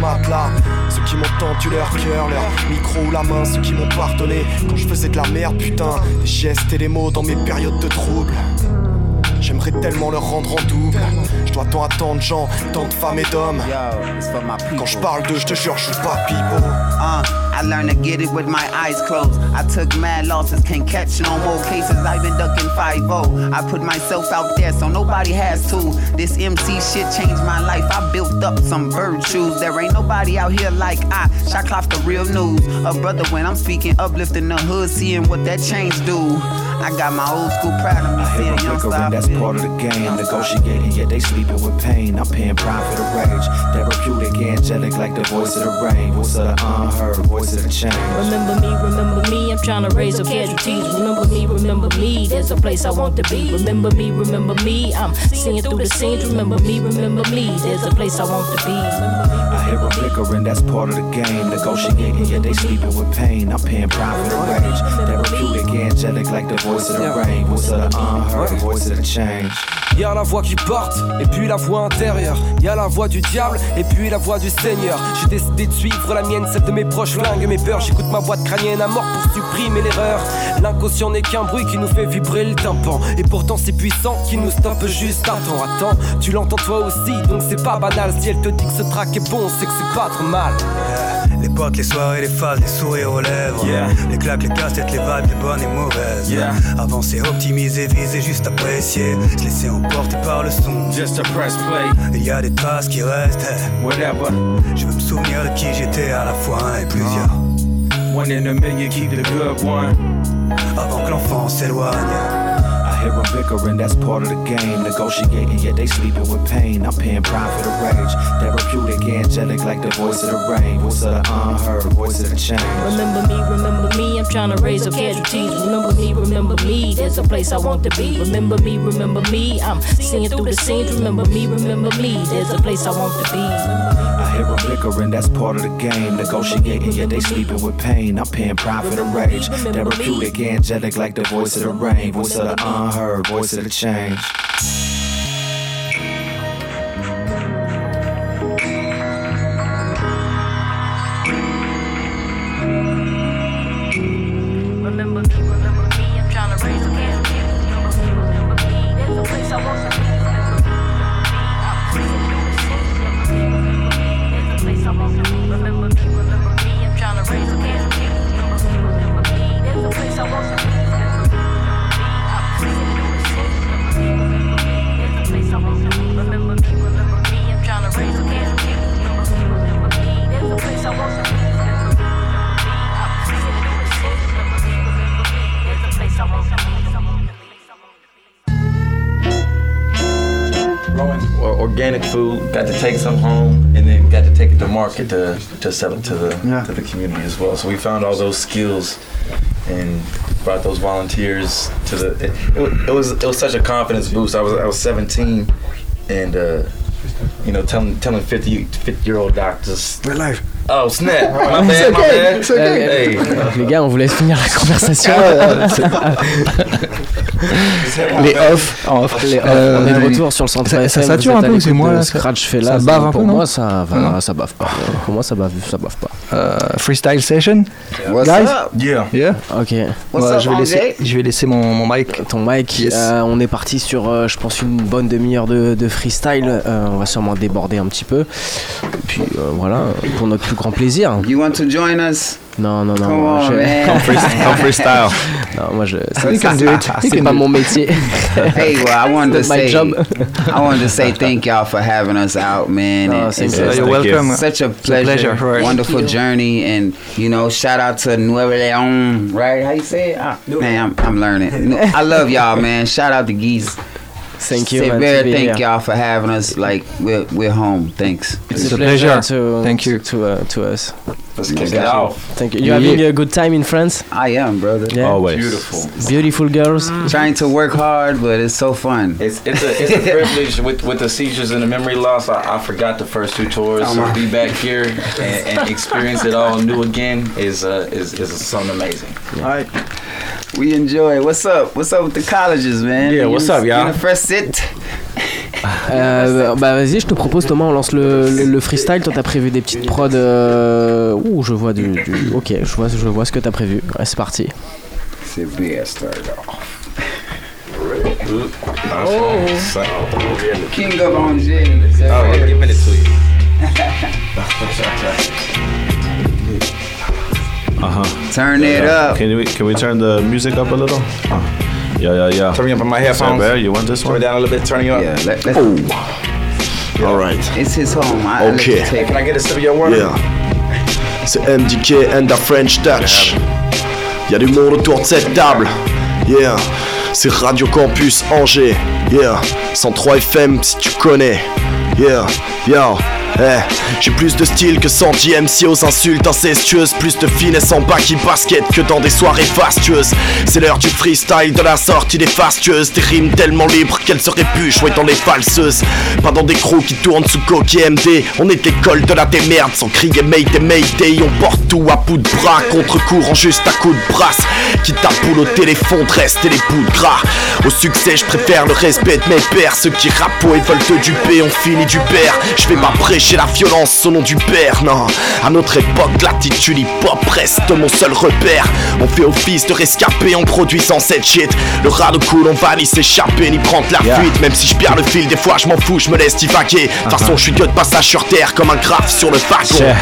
Ceux qui m'ont tendu leur cœur, leur micro ou la main, ceux qui m'ont pardonné quand je faisais de la merde, putain. Des gestes et des mots dans mes périodes de trouble. J'aimerais tellement leur rendre en double. Je dois tant attendre gens, tant de femmes et d'hommes. Quand je parle d'eux, je te jure, je suis pas pipeau. Uh, I learned to get it with my eyes closed. I took mad losses, can't catch no more cases. I've been ducking 5-0. I put myself out there so nobody has to. This MC shit changed my life. I built up some virtues. There ain't nobody out here like I. Shot cloth the real news. A brother when I'm speaking, uplifting the hood, seeing what that change do. I got my old school proud of me, seeing young Bickering, that's part of the game. Negotiating, yet they sleeping with pain. I'm paying prime for the rage. Therapeutic, angelic, like the voice of the rain. Voice of the unheard, voice of the change. Remember me, remember me, I'm trying to raise up casualties. Remember me, remember me, there's a place I want to be. Remember me, remember me, I'm seeing through the scenes. Remember me, remember me, there's a place I want to be. I hear them bickering, that's part of the game. Negotiating, yet they sleeping with pain. I'm paying prime for the rage. Therapeutic, angelic, like the voice of the rain. Voice of the unheard, voice of the change. Y'a la voix qui porte, et puis la voix intérieure. Y'a la voix du diable, et puis la voix du Seigneur. J'ai décidé de suivre la mienne, celle de mes proches, flingue mes peurs. J'écoute ma voix de crânienne à mort pour supprimer l'erreur. L'inconscient n'est qu'un bruit qui nous fait vibrer le tympan. Et pourtant c'est puissant qui nous stoppe juste un temps. Attends, tu l'entends toi aussi, donc c'est pas banal. Si elle te dit que ce track est bon, c'est que c'est pas trop mal. Les potes, les soirées, les phases, les sourires aux lèvres. Les claques, les cassettes, les vibes, les bonnes et mauvaises. Avancer, optimiser, viser, juste apprécier. Se laisser emporter par le son. Just a press play. Il y a des traces qui restent. Whatever. Je veux me souvenir de qui j'étais à la fois un et plusieurs. One in a million, keep the good one. Avant que l'enfant s'éloigne. Hear them bickering, that's part of the game. Negotiating, yet they sleeping with pain. I'm paying prime for the rage. Therapeutic, angelic, like the voice of the rain. Voice of the unheard, voice of the change. Remember me, remember me, I'm trying to raise up casualties. Remember me, remember me, there's a place I want to be. Remember me, remember me, I'm seeing through the scenes. Remember me, remember me, there's a place I want to be. Them bickering, that's part of the game. Negotiating, yet they sleeping with pain. I'm paying prime for the rage. Therapeutic, angelic, like the voice of the rain. Voice of the unheard, voice of the change. It to to, it to the to the community as well. So we found all those skills and brought those volunteers to the. It, it, it was it was such a confidence boost. I was I was 17, and uh, you know, telling telling 50 50 year old doctors. We're live. Oh snap! My It's bad, my okay, bad. it's okay. Hey. Les gars, on vous laisse finir la conversation. Les off, en off. Les off. Euh, on est de retour sur le centre ça- ça sature un peu c'est moi, là, Scratch fait ça là. bave un pour peu, moi, non ça, va, ça bave pas. Pour moi, ça bave, ça bave pas. Euh, freestyle session What's Guys? up? Yeah. Yeah Ok. What's Ouais, up, je, vais laisser, je vais laisser mon, mon mic. Ton mic, Yes. euh, on est parti sur, euh, je pense, une bonne demi-heure de, de freestyle. Euh, on va sûrement déborder un petit peu. Et puis euh, voilà, pour notre plus grand plaisir. You want to join us? Non, non, non. Come moi, on, je- man. Come freestyle. Come freestyle. [laughs] Non, moi je. You can do it. You C'est pas mon métier. [laughs] Hey, well, I wanted to say, job. I wanted to say thank [laughs] y'all for having us out, man. No, and, You're welcome. such a It's a pleasure, pleasure, wonderful journey, and you know, shout out to Nueva Leon, right? How you say it? Ah, man, I'm, I'm learning. I love y'all, man. Shout out to Geese. Thank you, Say man, very to thank here. y'all for having us. Like we're we're home. Thanks. It's, a a pleasure, pleasure. to Thank you. to uh, to us. Let's kick it off. Thank you. You having a good time in France? I am, brother. Yeah. Always. Beautiful. Beautiful girls. Trying to work hard, but it's so fun. It's it's a it's a [laughs] privilege with with the seizures and the memory loss. I, I forgot the first two tours, so to be back here and, and experience it all new again is uh is is something amazing. All right. We enjoy. What's up? What's up with the colleges, man? Yeah, what's up, y'all? [laughs] Euh, bah vas-y, je te propose Thomas, on lance le, le, le freestyle. Toi, t'as prévu des petites prods. Euh... Ouh, je vois du, du- Ok, je vois, je vois ce que t'as prévu. Ouais, c'est parti. C'est bien off. King of Angers. Oh, yeah, giving it to you. Uh huh. Turn it up. Can we can we turn the music up a little? Uh, yeah, yeah, yeah. Turn me up on my headphones. Bear, you want this Turn it one? down a little bit. Turn you up. Yeah, let, let's, Oh. Alright. it's his home. I, I let Ok. you take Can I get a sip of your water? Yeah. C'est MDK and the French Touch. Y'a du monde autour de cette table. Yeah. C'est Radio Campus Angers. Yeah. 103 FM si tu connais. Yeah. Yeah. Eh, j'ai plus de style que 100 JMC aux insultes incestueuses. Plus de finesse en back basket que dans des soirées fastueuses. C'est l'heure du freestyle, de la sortie des fastueuses. Des rimes tellement libres qu'elles seraient pu jouer dans les falseuses Pas dans des crocs qui tournent sous coque et MD On est l'école de la démerde. Sans crier Mayday Mayday On porte tout à bout de bras. Contre-courant juste à coup de brasse. Qui tapoule au téléphone de rester les bouts gras. Au succès je préfère le respect de mes pères Ceux qui rapent et veulent te duper on finit du père. Je vais pas la violence au nom du père Non, à notre époque l'attitude hip-hop reste mon seul repère. On fait office de rescapé en produisant cette shit. Le radeau coule on va ni s'échapper ni prendre la fuite. Même si je perds le fil des fois je m'en fous je me laisse divaguer. De toute façon je suis que de passage sur terre comme un graphe sur le wagon.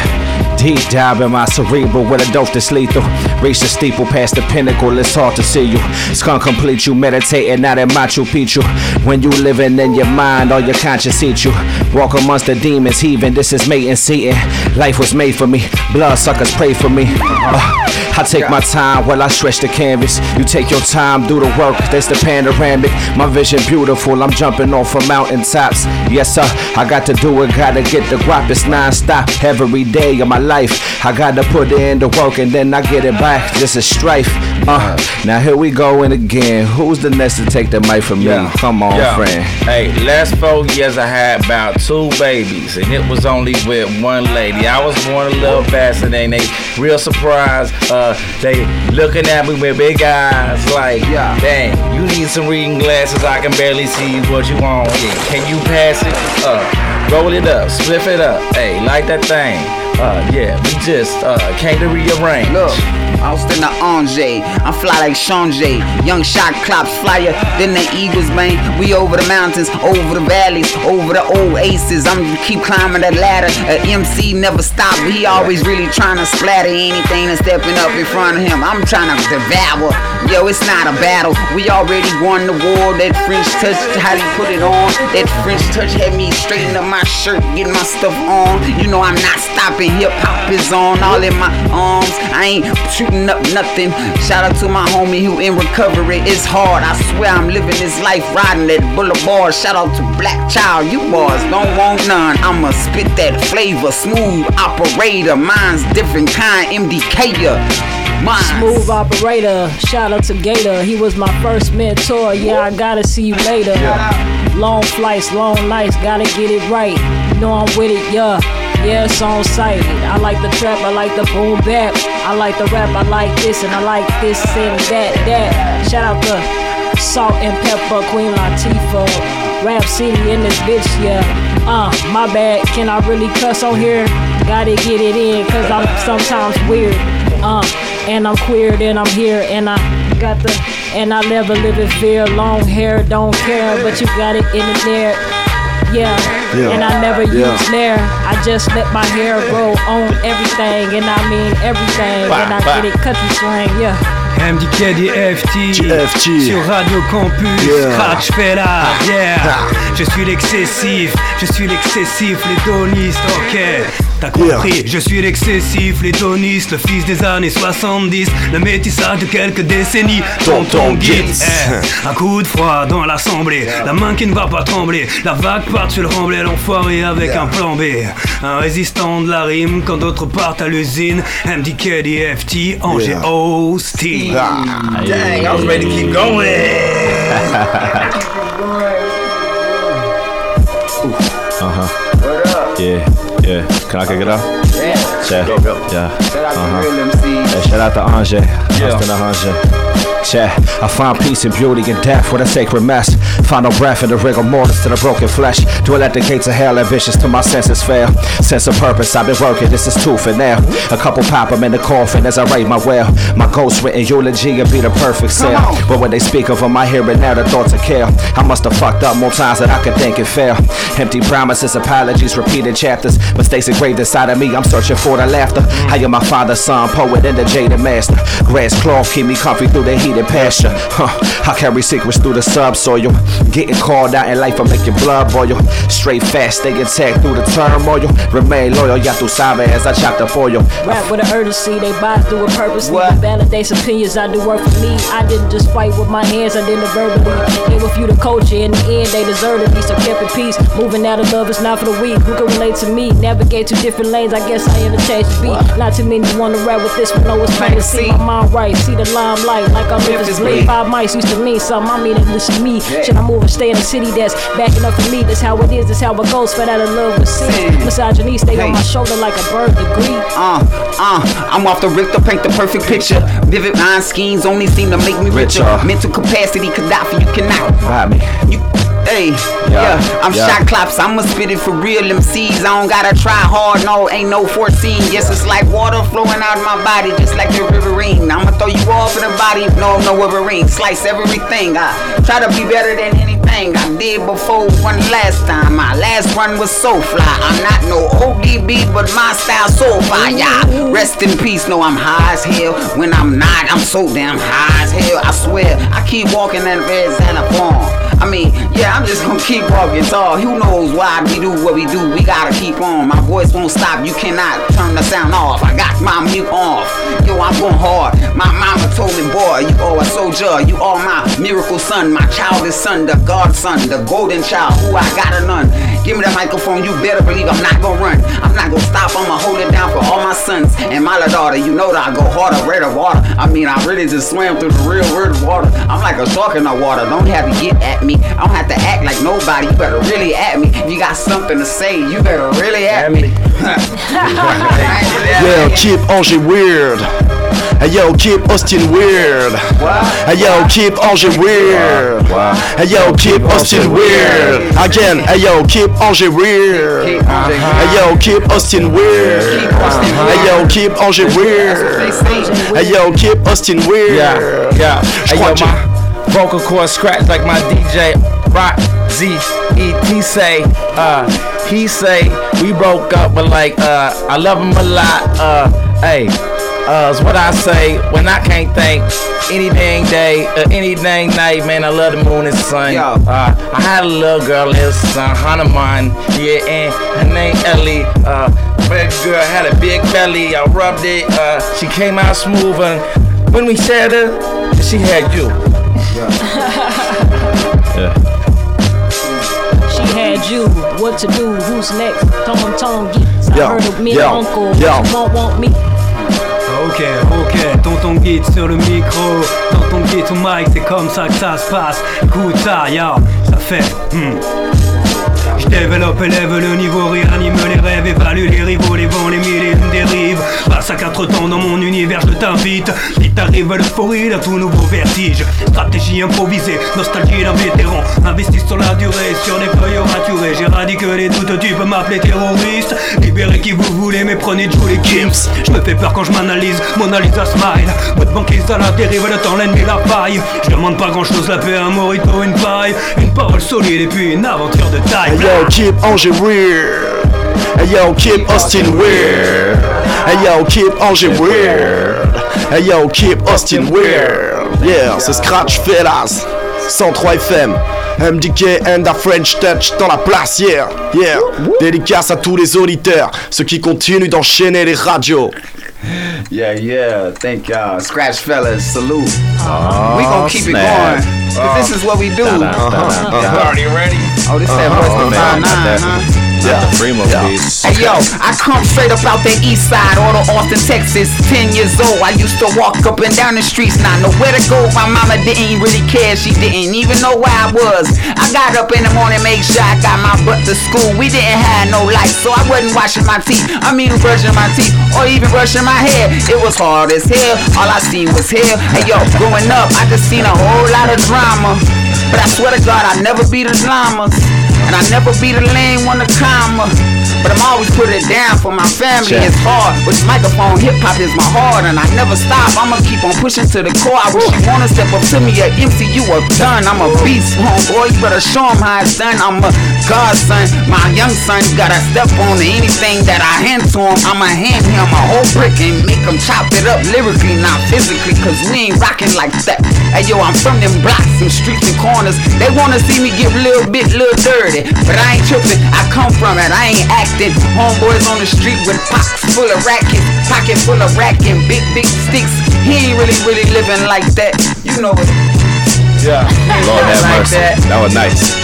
Deep dive in my cerebral with a dose that's lethal. Reach the steeple past the pinnacle, it's hard to see you. It's gonna complete you, meditating out in Machu Picchu. When you living in your mind, all your conscience eats you. Walk amongst the demons, heaving, this is mate mating seating. Life was made for me, blood suckers pray for me. Uh, I take my time while I stretch the canvas. You take your time, do the work, that's the panoramic. My vision beautiful, I'm jumping off from mountain tops. Yes, sir, I got to do it, gotta get the guap, it's non-stop every day of my life. I gotta put in the work and then I get it back. This is strife. Uh, now here we go and again. Who's the next to take the mic from me? Come on, Yeah. friend. Hey, last four years I had about two babies, and it was only with one lady. I was born a little faster than they. Real surprised. Uh, they looking at me with big eyes, like, yeah. dang, you need some reading glasses. I can barely see what you want. Yeah, can you pass it? Uh, roll it up, spliff it up. Hey, like that thing. Uh, yeah, we just uh came to rearrange. Look, Austin to Angers. I'm fly like Shangé. Young shot clops flyer than the Eagles, man. We over the mountains, over the valleys, over the old aces. I'm keep climbing that ladder. A MC never stop. He always really trying to splatter anything that's stepping up in front of him. I'm trying to devour. Yo, it's not a battle. We already won the war. That French touch, how you put it on? That French touch had me straighten up my shirt, getting my stuff on. You know I'm not stopping. Hip hop is on, all in my arms. I ain't shooting up nothing. Shout out to my homie who in recovery. It's hard. I swear I'm living this life riding that boulevard. Shout out to Black Child. You boys don't want none. I'ma spit that flavor. Smooth operator. Mine's different kind. MDK. Smooth operator. Shout out to Gator. He was my first mentor. Yeah, I gotta see you later. Long flights, long nights. Gotta get it right. You know I'm with it. Yeah. Yeah, it's on sight. I like the trap, I like the boom bap. I like the rap, I like this, and I like this and that, that. Shout out to Salt and Pepper, Queen Latifah. Rap City in this bitch, yeah. Uh, my bad. Can I really cuss on here? Gotta get it in, cause I'm sometimes weird. Uh, and I'm queer, then I'm here, and I got the, and I never live in fear. Long hair, don't care, but you got it in there. Yeah. Yeah. and I never Yeah. use nair. I just let my hair grow on everything, and I mean everything. Bah, and I bah. get it country slang, yeah. MDK DFT sur Radio Campus, Yeah. Scratch fait là, yeah. Je suis l'excessif, je suis l'excessif, les donistes, ok. T'as compris, je suis l'excessif, les donistes, le fils des années 70, le métissage de quelques décennies. Tonton Gibbs, eh, un coup de froid dans l'assemblée, la main qui ne va pas trembler, la vague part sur le remblai, l'enfoiré avec un plan B. Un résistant de la rime quand d'autres partent à l'usine. MDK DFT, Angers Yeah. Austin. Dang, I was ready to keep going. [laughs] Uh huh. Yeah, yeah. Can I kick it off? Yeah. Check. Go, go. Yeah. Shout out Uh-huh. Real MCs. Hey, shout out to Anje. Austin Anje. Check. I find peace and beauty in death with a sacred mess. Find no breath in the rigor mortis to the broken flesh. Dwell at the gates of hell, ambitious till my senses fail. Sense of purpose, I've been working, this is tooth and nail. A couple pop 'em in the coffin as I write my will. My ghost written eulogy will be the perfect sale. But when they speak of 'em, I hear it now, the thoughts are kill. I must have fucked up more times than I could think and fail. Empty promises, apologies, repeated chapters. Mistakes engraved inside of me, I'm searching for the laughter. I am my father's son, poet and the jaded master. Grass cloth keep me comfy through the heated pasture. Huh. I carry secrets through the subsoil. Getting called out in life, I make your blood boil. Straight fast, stay intact through the turmoil. Remain loyal, ya tu sabes as I chop the foil. Rap with an urgency, they buy through it purposely. Validates opinions, I do work for me. I didn't just fight with my hands, I did it verbally. Gave a few to culture, in the end, they deserted me, so kept it peace. Moving out of love is not for the weak. Who can relate to me? Navigate two different lanes, I guess I interchange the beat. Not too many wanna rap with this one, no, it's see. My mind right, see the limelight, like I'm Memphis Bleek. Five mics used to mean something, I mean it, listen me. Should I move and stay in the city that's backing up for me? That's how it is, that's how it goes. Fed out of love with sin. Misogyny stay on my shoulder like a bird degree. Uh, uh, I'm off the Richter, paint the perfect picture. Vivid mind schemes only seem to make me richer. Richer. Mental capacity, Gaddafi, you cannot. Buy me. You, hey, yeah, I'm yeah. shot claps. I'ma spit it for real MCs. I don't gotta try hard, no, ain't no foreseen. Yes, it's like water flowing out of my body, just like the riverine. I'ma throw you off in the body, no, no riverine. Slice everything. I try to be better than anything I did before one last time. My last run was so fly. I'm not no ODB, but my style so fire. Rest in peace. No, I'm high as hell. When I'm not, I'm so damn high as hell. I swear, I keep walking that red Santa farm. I mean, yeah, I'm just gonna keep walking tall. Who knows why we do what we do? We gotta keep on. My voice won't stop. You cannot turn the sound off. I got my mute off. Yo, I'm going hard. My mama told me, boy, you are a soldier. You are my miracle son, my childish son, the godson, the golden child. Who I got a none. Give me the microphone. You better believe I'm not gonna run. I'm not gonna stop. I'ma hold it down for all my sons and my little daughter. You know that I go harder, redder water. I mean, I really just swam through the real world water. I'm like a shark in the water. Don't have to get at me. I don't have to act like nobody. You better really at me. If you got something to say, you better really at me. [laughs] Yo, keep Angers weird. Hey yo, keep Austin weird. Hey yo, keep Angers weird. Hey yo, keep Austin weird. Again, hey yo, keep Angers weird. Hey yo, keep Austin weird. Hey yo, keep Angers weird. Hey yo, keep Austin weird. Yeah, yeah. Hey, yo, my vocal cords scratch like my DJ Rock Z E T say. Uh, he say we broke up, but like uh, I love him a lot. Uh, hey. Uh, what I say when I can't think. Any dang day, uh, any dang night, man. I love the moon and sun. Uh, I had a little girl, little son, Hanuman. Yeah, and her name Ellie. Uh, big girl had a big belly. I rubbed it. Uh, she came out smooth, and when we shared her, she had you. yeah. [laughs] She had you. What to do? Who's next? Tone, tone, geeks. I heard of me yo, uncle. yo. You won't want me. Ok, ok, tonton guide sur le micro, tonton guide au mic, c'est comme ça que ça se passe. Écoute ça, ya, ça fait. hmm. Développe, élève le niveau, réanime les rêves, évalue les rivaux, les vents, les mille et une dérives. Passe à quatre temps dans mon univers, je t'invite. Vite arrive l'euphorie d'un tout nouveau vertige. Stratégie improvisée, nostalgie d'un vétéran. Investi sur la durée, sur des feuilles raturées. J'éradique les doutes, tu peux m'appeler terroriste. Libérez qui vous voulez, mais prenez Joe les Gims. Je me fais peur quand je m'analyse, Mona Lisa smile. Votre banquise à la dérive, le temps, l'ennemi, la faille. Je demande pas grand chose, la paix, un morito, une paille. Une parole solide et puis une aventure de taille. Yo, keep Angers weird. Hey yo, keep Austin weird. Hey yo, keep Angers weird. Hey yo, keep Austin weird. Yeah, c'est Scratch Fellas. 103 FM. MDK and a French Touch dans la place, yeah, yeah. Dédicace à tous les auditeurs, ceux qui continuent d'enchaîner les radios. [laughs] Yeah, yeah. Thank y'all. Scratch fellas, salute. Oh, we gonna keep snap. it going. 'cause this is what we do. Da-da, da-da, da-da. Already ready? Oh, this that Uh-huh. West Oh, of man, 59, huh? The Primo piece. Hey yo, I come straight up out the east side, out of Austin, Texas. Ten years old, I used to walk up and down the streets, not know where to go. My mama didn't really care, she didn't even know where I was. I got up in the morning, make sure I got my butt to school. We didn't have no lights, so I wasn't washing my teeth. I mean, brushing my teeth or even brushing my hair. It was hard as hell. All I seen was hell. Hey yo, growing up, I just seen a whole lot of drama. But I swear to God, I never be the llamas. And I never be the lame one to comma. But I'm always put it down for my family. Check. It's hard. With microphone, hip hop is my heart. And I never stop. I'ma keep on pushing to the core. I wish you wanna step up to me at MC. You a done. I'm a beast, homeboy. You better show 'em how it's done. I'm a godson. My young son gotta step on to anything that I hand to him. I'ma hand him a whole brick and make him chop it up lyrically, not physically. Cause we ain't rocking like that. Hey yo, I'm from them blocks, them streets and corners. They wanna see me get a little bit, little But I ain't tripping, I come from it, I ain't acting. Homeboys on the street with pockets full of rackets, pocket full of rack big, big sticks. He ain't really, really living like that. You know it. Yeah. Lord have Like mercy. that. That was nice.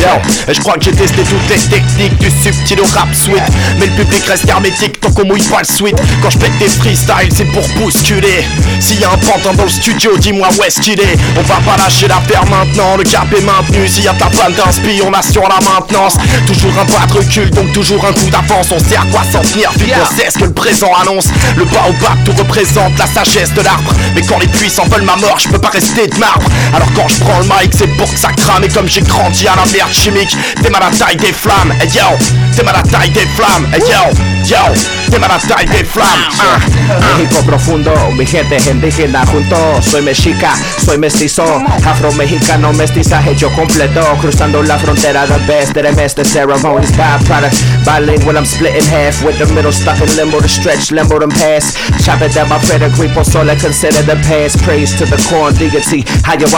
Yo, et je crois que j'ai testé toutes les techniques du subtil au rap sweet Mais le public reste hermétique tant qu'on mouille pas le sweat Quand je pète des freestyles c'est pour bousculer. S'il y a un pantin dans le studio dis-moi où est-ce qu'il est. On va pas lâcher l'affaire maintenant, le cap est maintenu. S'il y a ta panne d'inspi on assure la maintenance. Toujours un pas de recul donc toujours un coup d'avance. On sait à quoi s'en tenir vu qu'on sait ce que le présent annonce. Le bas au bas tout représente la sagesse de l'arbre. Mais quand les puissants veulent ma mort je peux pas rester de marbre Alors quand je prends le mic c'est pour que ça crame. Et comme j'ai grandi à la merde chimique T'es mal à la taille des flammes. Hey yo T'es mal à la taille des flammes. Hey yo Yo T'es mal à la taille des flammes. Ah, ah. México profundo, mi gente es indígena junto, soy mexica, soy mestizo, afro-mexicano, mestizaje yo completo, cruzando la frontera the best that I mess the ceremonies byproduct, bilingual I'm split in half, with the middle stuck in limbo to stretch, limbo them pass, chop it down my pedigree, por solo consider the past, praise to the corn deity,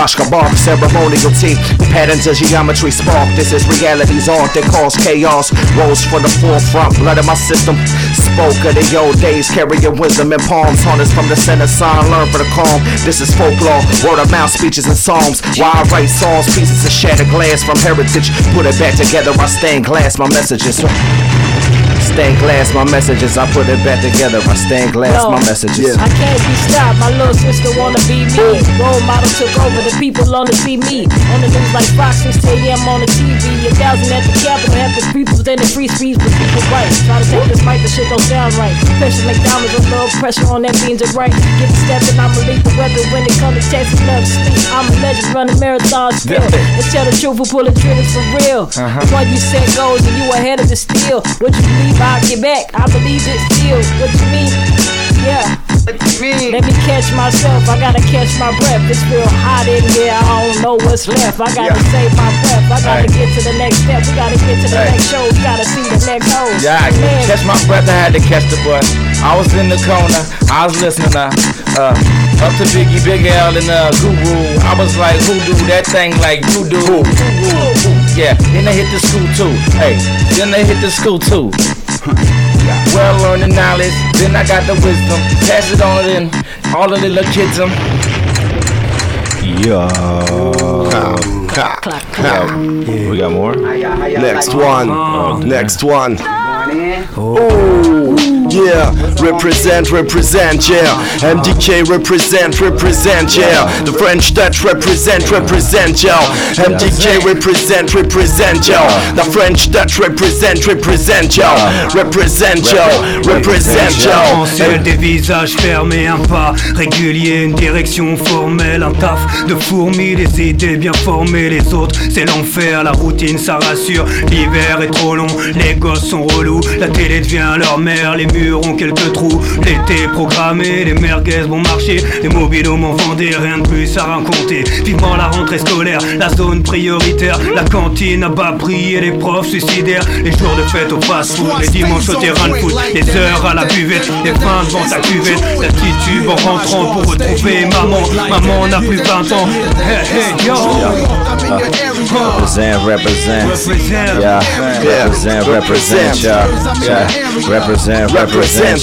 ayahuasca bark, ceremonial tea, patterns of geometry spark, this is reality's art that cause chaos, rose for the forefront, blood in my system, spoke of the old days, carrying wisdom in palms, harness from the center sign, learn for the calm, this is folklore, word of mouth speeches and psalms, why I write songs, pieces of shattered glass from heritage, put it back together, I stained glass my messages. Stained glass my messages, I put it back together, I stained glass my messages. I can't be stopped. My little sister wanna be me. Role model took over. The people want to see me on the news like Fox 6 a.m. on the TV. A thousand at the Capitol. Have the people in the free speech, but people right. Try to take this mic, the shit don't sound right. Pressure make diamonds with love pressure on that means it right. Get the step and I'ma lead the weather when it comes to Texas love sleep. I'm a legend running marathons still. Let's tell the truth, we pulling triggers for real. Uh-huh. When you set goals and you ahead of the steel. What you believe, I'll get back. I believe it still. What you mean? Yeah. Let me catch myself. I gotta catch my breath. It's real hot in here. I don't know what's left. I gotta Yeah. save my breath. I gotta Hey. get to the next step. We gotta get to the Hey. next show. We gotta see the next hole. Yeah, I Man, catch my breath. I had to catch the bus. I was in the corner. I was listening. Uh, uh, up to Biggie, Big L, and uh, Guru. I was like, who do that thing like you do? Yeah. Then they hit the school too. Hey. Then they hit the school too. Well learned the knowledge. Then I got the wisdom. Pass it on to them. All of the little kids. Um. Yo. Yeah, we got more. Next one. Next one. Oh, yeah, represent, represent, yeah. MDK represent, represent, yeah. The French Dutch represent, represent, yo. MDK represent, represent, yo. The French Dutch represent, represent, yo. Represent, yo. Represent. Ciel des visages fermés, un pas régulier, une direction formelle, un taf de fourmis, des idées bien formées, les autres c'est l'enfer, la routine ça rassure, l'hiver est trop long, les gosses sont relous, la télé devient leur mère, les murs ont quelques trous, l'été programmé, les merguez vont marcher, les mobilos m'ont vendé, rien de plus à raconter, vivement la rentrée scolaire, la zone prioritaire, la cantine à bas prix et les profs suicidaires, les jours de fête au fast-food, les dimanches au terrain de foot, les heures à la buvette, les fins devant ta cuvette, la titube en rentrant pour retrouver maman, maman n'a plus 20 ans, hey hey yo, Represent, represent. Yeah, represent, represent. Yeah, represent, represent,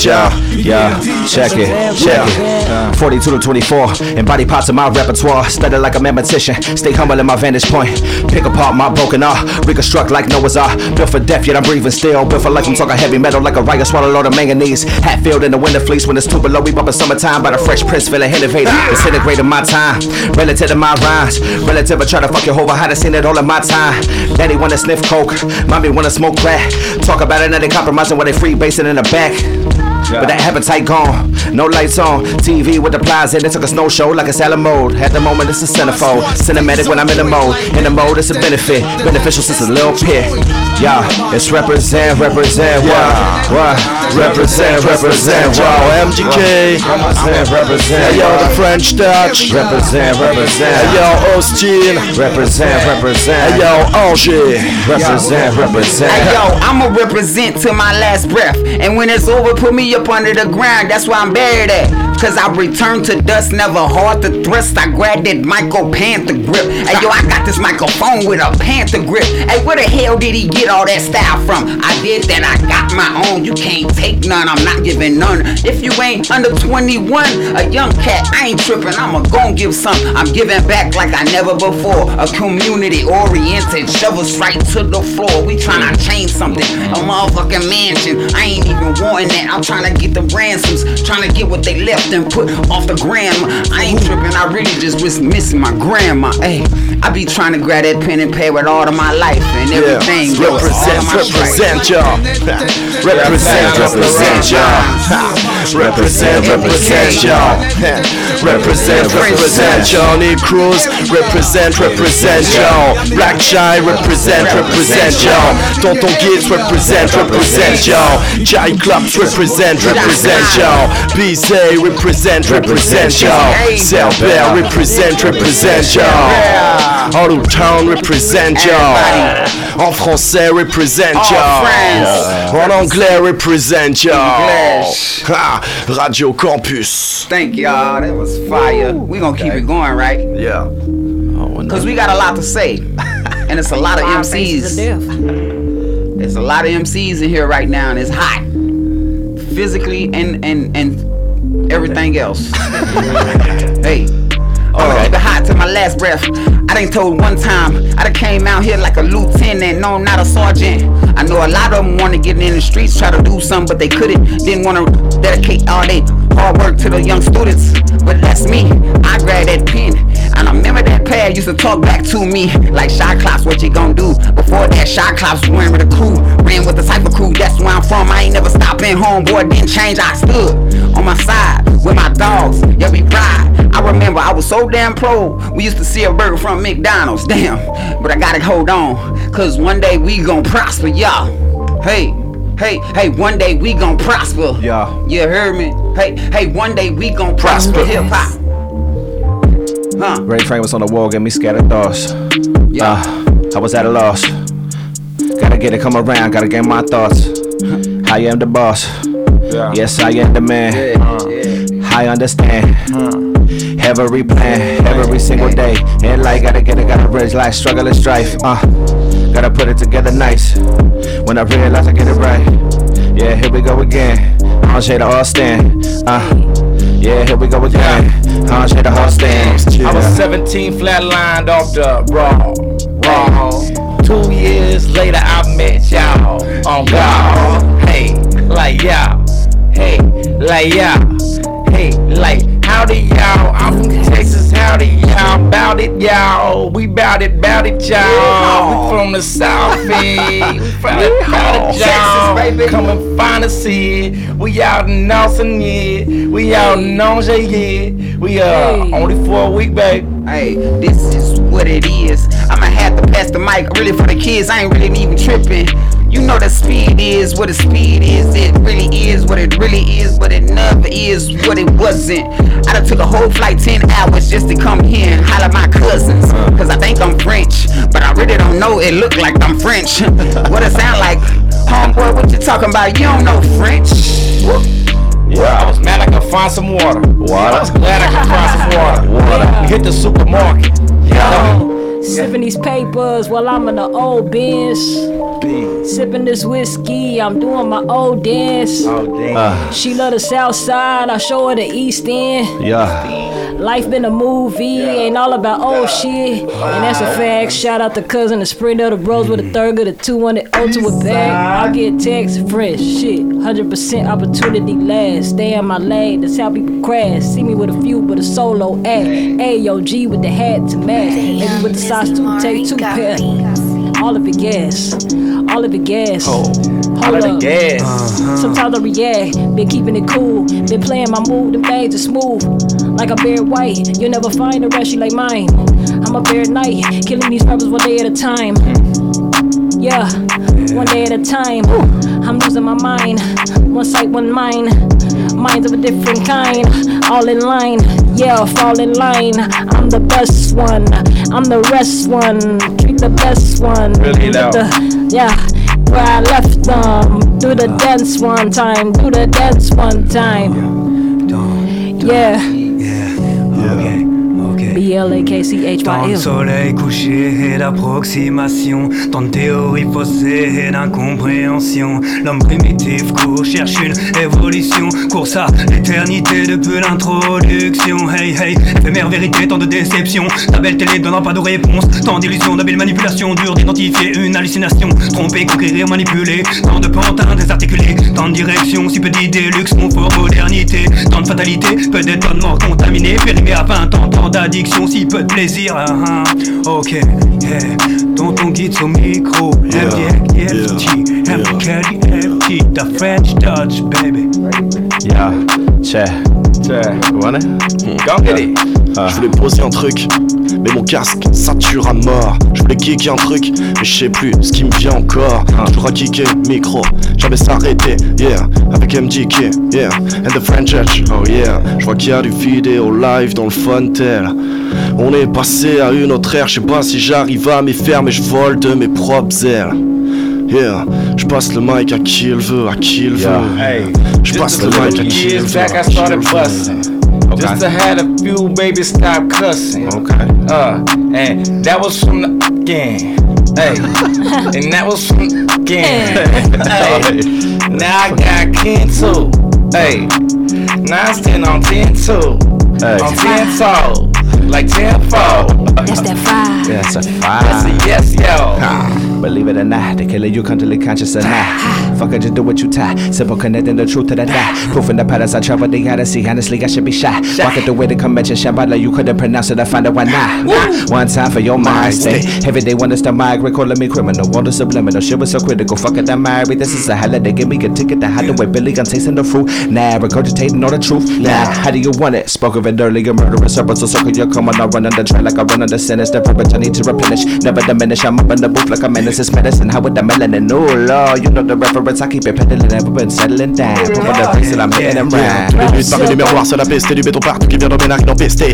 y'all. Yeah, check it, check it. 42 to 24, and body parts of my repertoire. Study like a mathematician, stay humble in my vantage point. Pick apart my broken art, reconstruct like Noah's Ark. Built for death, yet I'm breathing still. Built for life, I'm talking heavy metal like a riot, swallow load of manganese. Hatfield in the winter fleece when it's too below. We bumpin' summertime by the fresh prince, feeling innovative. Ah! Disintegrating my time, relative to my rhymes. Relative, I try to fuck your hoe, I had seen it all in my time. Daddy wanna sniff coke, mommy wanna smoke crack. Talk about it, now they compromising while they free basing in the back back. But that appetite gone, no lights on. TV with the plies in, it took a snow show like a salad mode. At the moment, it's a centerfold. Cinematic when I'm in the mode. In the mode, it's a benefit. Beneficial since a little pit. Yeah, it's represent, represent, wow, wow. Represent, represent, wow. MDK. Represent, represent. Hey, yo, the French Touch. Represent, represent. Hey, yo, Austin. Represent, represent. Hey, yo, Angers. Represent, represent. Hey yo, I'ma represent to my last breath. And when it's over, put me up under the ground. That's where I'm buried at. Cause I return to dust, never hard to thrust. I grab that Michael Panther grip. Hey yo, I got this microphone with a Panther grip. Hey, where the hell did he get all that style from? I did that, I got my own. You can't take none, I'm not giving none. If you ain't under 21, a young cat, I ain't tripping. I'ma gon' give some. I'm giving back like I never before. A community oriented, shovels right to the floor. We tryna change something. A motherfucking mansion. I ain't even wanting that. I'm tryna get the ransoms, tryna get what they left and put off the gram. I ain't tripping. I really just was missing my grandma. Hey, I be trying to grab that pen and with all of my life and everything. of Represent, represent, y'all. Represent, represent, y'all. Represent, represent, y'all. Represent, represent, y'all. Need Cruz. Represent, represent, y'all. Blakchyl. Represent, represent, y'all. Tonton Gibbs. Represent, represent, y'all. Chai Clubs. Represent, represent, y'all. BZ. Represent, represent, y'all. Cerber. Represent, represent, y'all. All of Town. Represent, y'all. En français, represent y'all. En anglais, represent y'all. Radio Campus. Thank y'all. That was fire. We gonna keep it going, right? Yeah. Oh, Cause we got a lot to say, and it's a lot of MCs. There's a lot of MCs in here right now, and it's hot, physically and and and everything else. [laughs] hey. Oh, keep it hot to my last breath. I done told one time, I done came out here like a lieutenant, no, not a sergeant. I know a lot of them wanna get in the streets, try to do something, but they couldn't. Didn't wanna dedicate all they hard work to the young students. But that's me. I grabbed that pen, and I remember that pad used to talk back to me like shot clops. What you gonna do? Before that, shot clops ran with the crew, ran with the cypher crew. That's where I'm from. I ain't never stopping home, boy. Didn't change. I stood on my side with my dogs. Yeah, we ride. I remember I was so damn pro. We used to see a burger from McDonald's. Damn, but I gotta hold on, cause one day we gon' prosper, y'all. Hey. Hey, hey, one day we gon' prosper. Yeah. You heard me? Hey, hey, one day we gon' prosper. Hip hop. Huh? Ray Frank was on the wall, get me scattered thoughts. Yeah. I was at a loss. Gotta get it, come around, gotta get my thoughts. I am the boss. Yes, I am the man. I understand. Every plan, every single day. And like, gotta get it, gotta bridge like struggle and strife. Uh, gotta put it together nice. When I realize I get it right. Yeah, here we go again. Andre the Austin. Uh, yeah, here we go again. Andre the Austin. I was 17, flatlined off the raw, raw. Two years later, I met y'all on God. like y'all. Hey, like y'all. Hey, like howdy y'all. I'm from Texas, howdy y'all. Bout it y'all. We bout it, bout it y'all. We from the South End. We from it, bout it y'all. Come and find us here. We out in Nelson, yeah. We out in Angers, yeah. We uh only for a week, babe. Hey, this is what it is. I'ma have to pass the mic really for the kids. I ain't really even tripping. You know the speed is what the speed is. It really is what it really is, but it never is what it wasn't. I done took a whole flight 10 hours just to come here and holler at my cousins. Uh-huh. Cause I think I'm French, but I really don't know. It look like I'm French. [laughs] what it sound like? Homeboy, what you talking about? You don't know French. Yeah, I was mad I could find some water. Water. I was glad I could find some water. Water. Hit the supermarket. Yo. Sipping these papers while I'm in the old bench. Sipping this whiskey, I'm doing my old dance. Oh, damn. Ah. She love the south side, I show her the east end. Yeah. Life been a movie, ain't all about old shit. And that's a fact. Shout out to cousin, the sprint of the bros with a third of the 200 ultimate bag. I get text fresh shit. 100% opportunity last. Stay on my lane, that's how people crash. See me with a few, but a solo act. AOG with the hat to match. Maybe with the size two, take two pair. All of it gas. All of it gas. Oh, Hold all of it up. gas. Uh-huh. Sometimes I react, been keeping it cool, been playing my move, them things are smooth. Like a bear white, you'll never find a rushy like mine. I'm a bear night, killing these rappers one day at a time. Yeah, one day at a time. I'm losing my mind. One sight, one mind. Minds of a different kind. All in line. Yeah, fall in line. I'm the best one. I'm the rest one. Treat the best one. Really loud. the- yeah, where I left them. Do the dance one time. Do the dance one time. Yeah. B-L-A-K-C-H-Y-L. Tant de soleil couché et d'approximation, tant de théories faussées et d'incompréhension. L'homme primitif court, cherche une évolution, course à l'éternité depuis l'introduction. Hey hey, éphémère vérité, tant de déception. Ta belle télé donnant pas de réponse, tant d'illusions, d'habiles manipulations, dur d'identifier une hallucination. Tromper, conquérir, manipuler, tant de pantins désarticulés, tant de directions, si peu d'idées, luxe, confort, modernité, tant de fatalité, peu d'étonnement contaminé, périmé à 20 ans, tant d'addiction, si peu de plaisir. ah, ah. Ok, yeah. Tonton guide au micro, MDFT, MKDFT, the French Touch, baby. Yeah. Che. Go get it. Je voulais poser un truc, mais mon casque sature à mort. Je voulais kicker un truc, mais je sais plus ce qui me vient encore. Toujours à kicker, micro, jamais s'arrêter, yeah. Avec MDK, yeah. And the French Edge, oh yeah. Je vois qu'il y a du vidéo live dans le Funtel. On est passé à une autre ère, je sais pas si j'arrive à m'y faire, mais je vole de mes propres ailes. Yeah, je passe le mic à qui il veut, à qui il veut. Hey, Je passe just le a mic à qui il years veut. back, I à qui il started busting. Okay. Just to had a few babies stop cussing. Okay. Uh, and that was from the gang. Hey, [laughs] and that was from the gang. hey, now I got kin too. Hey, now I stand on 10 too. Hey. On 10 toe. Like 10 fold. That's that fire. That's a fire. That's a yes, yo. Believe it or not, the killer you constantly conscious or. Fuck it, just do what you tie. Simple connecting the truth to the lie. Proof in the patterns I travel, they gotta. Honestly, I should be shy. Walking the way the convention, Shambhala, you couldn't pronounce it. I find it, why not? One time for your mind state. Every day when it's the migrate, calling me criminal. All the subliminal shit was so critical. Fuck it, I'm married. This is a holiday. Give me a ticket to hide away. Billy, I'm tasting the fruit. Nah, regurgitating all the truth. Nah, how do you want it? Spoke of it earlier, murderous serpents. So circle your come on, I run on the trail like I run on the sinister. Purpose I need to replenish. Never diminish. I'm up in the booth like a menace. It's medicine. How with the melanin? Oh, Lord, you know the reference. I keep it peddling. Never been settling down. Put on the face till I'm hitting them Tous les right. buts par les miroirs, c'est la peste et du béton partout qui vient dans mes narines empestées.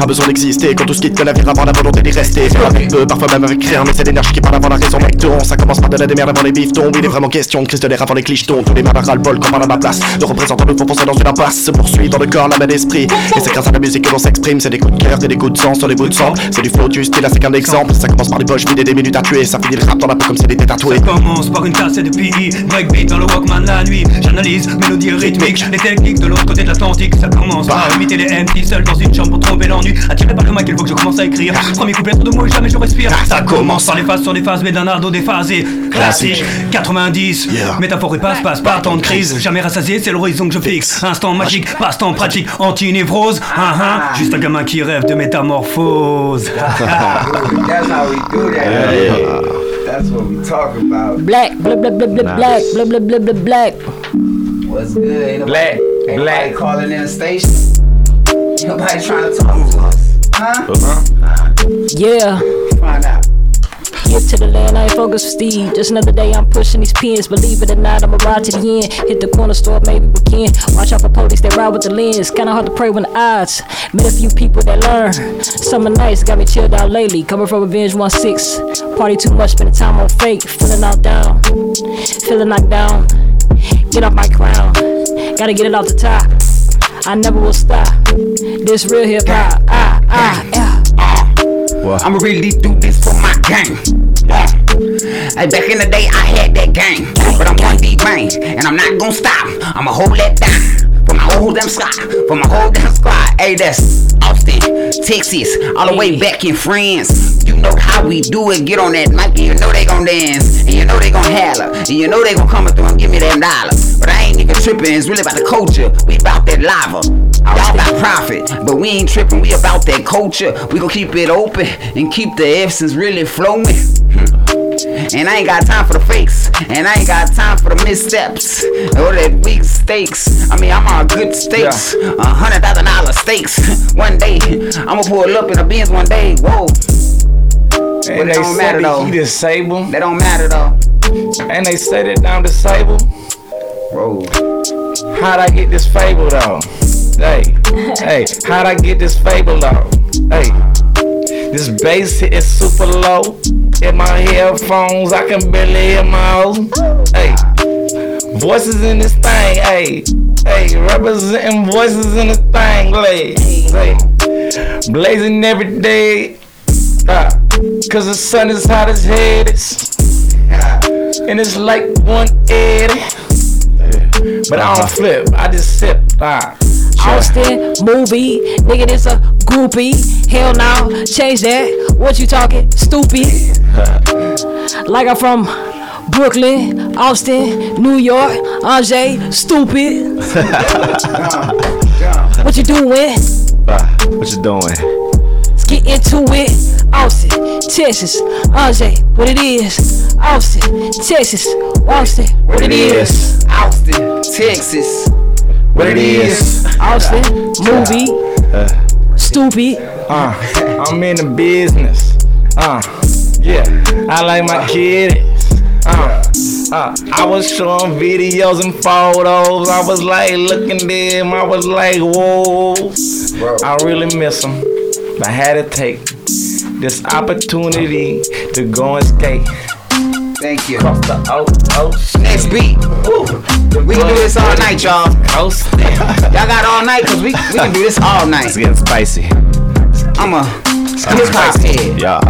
A besoin d'exister quand tout se quitte que la vie avant la volonté d'y rester. Avec peu, parfois même avec rien, mais c'est l'énergie qui parle avant la raison. Recton, ça commence par de la démerde avant les bifetons. Oui, il est vraiment question de crise de l'air avant les clichetons. Tous les ras le bol quand on a ma place. De représentants nous font foncer dans une impasse. Se poursuit dans le corps, la main d'esprit. Et c'est grâce à la musique que l'on s'exprime. C'est des coups de cœur et des coups de sang sur les bouts de sang. C'est du flow, du style, là c'est qu'un exemple. Ça commence par des poches vides et des minutes à tuer. Ça finit le rap dans la peau comme si c'était tatoué. Ça commence par une tasse de PI breakbeat dans le Walkman la nuit. J'analyse mélodie rythmique, les techniques de l'autre côté de l'Atlantique. Ça commence par imiter les MT seul dans une chambre pour tromper l'ennui. Attiré par le mic, il faut que je commence à écrire. Premier couplet, trop de mots et jamais je respire. Ça commence par les phases sur les phases, mais d'un ardo déphasé. Classique, 90, métaphore et passe, passe, pas tant de crise. Jamais rassasié, c'est l'horizon que je fixe. Instant magique, passe-temps pratique, anti-névrose. Ah, ah, juste un gamin qui rêve de métamorphose. [laughs] That's how we do that. That's what we talk about. Black, blah blah blah blah black, blah blah blah blah black. What's good? Ain't Black, nobody, ain't black. nobody calling in the station. Ain't nobody trying to talk to us. Huh? Yeah. Find to the land, I ain't focused for Steve. Just another day, I'm pushing these pins. Believe it or not, I'ma ride to the end. Hit the corner store, maybe we can. Watch out for police, they ride with the lens. Kinda hard to pray when the odds. Met a few people that learn. Summer nights got me chilled out lately. Coming from Revenge 1-6. Party too much, spending time on fake. Feeling knocked down. Feeling knocked down. Get off my crown. Gotta get it off the top. I never will stop. This real hip hop. Ah, ah, yeah. I'ma really do this for my gang. Hey, back in the day, I had that gang, but I'm one deep man, and I'm not gonna stop. I'ma hold that down for my whole damn squad, for my whole damn squad. Hey, that's Austin, Texas, all the way back in France. You know how we do it. Get on that mic, and you know they gon' dance, and you know they gon' holler, and you know they gon' come through and give me them dollars. But I ain't even tripping. It's really about the culture. We about that lava. Y'all about profit, but we ain't tripping. We about that culture. We gon' keep it open and keep the essence really flowing. Hmm. And I ain't got time for the fakes. And I ain't got time for the missteps. Or that weak stakes. I mean, I'm on good stakes. A hundred thousand dollar stakes. One day, I'ma pull up in a Benz one day. Whoa. And it they don't said matter that though. he disabled. That don't matter though. And they said that I'm disabled. Bro. How'd I get this fable though? Hey, [laughs] hey, how'd I get this fable though? Hey, this bass hit is super low. In my headphones, I can barely hear my own. Hey, voices in this thing. Hey, hey, representing voices in this thing. Hey, hey, blazing every day. Ah, Cause the sun is hot as hell. And it's like 180. But I don't flip, I just sip. Ah. Austin movie, nigga, this a groupie. Hell no, change that. What you talking? Stupid. [laughs] Like I'm from Brooklyn, Austin, New York, Angers, stupid. [laughs] what you doing? Ah, what you doing? Let's get into it. Austin, Texas, Angers, what it is. Austin, Texas, Austin, what it is. Austin, Texas. What it is. Austin, movie, stupid. Uh, I'm in the business. Uh, yeah, I like my kids. Uh, uh, I was showing videos and photos. I was like looking at them. I was like, whoa. I really miss them. But I had to take this opportunity to go and skate. Thank you. Across the o- ocean. Next beat. We can do this all night, y'all. Y'all got all night, cause we, we can do this all night. It's getting spicy. I'm a hip hop head. Yeah.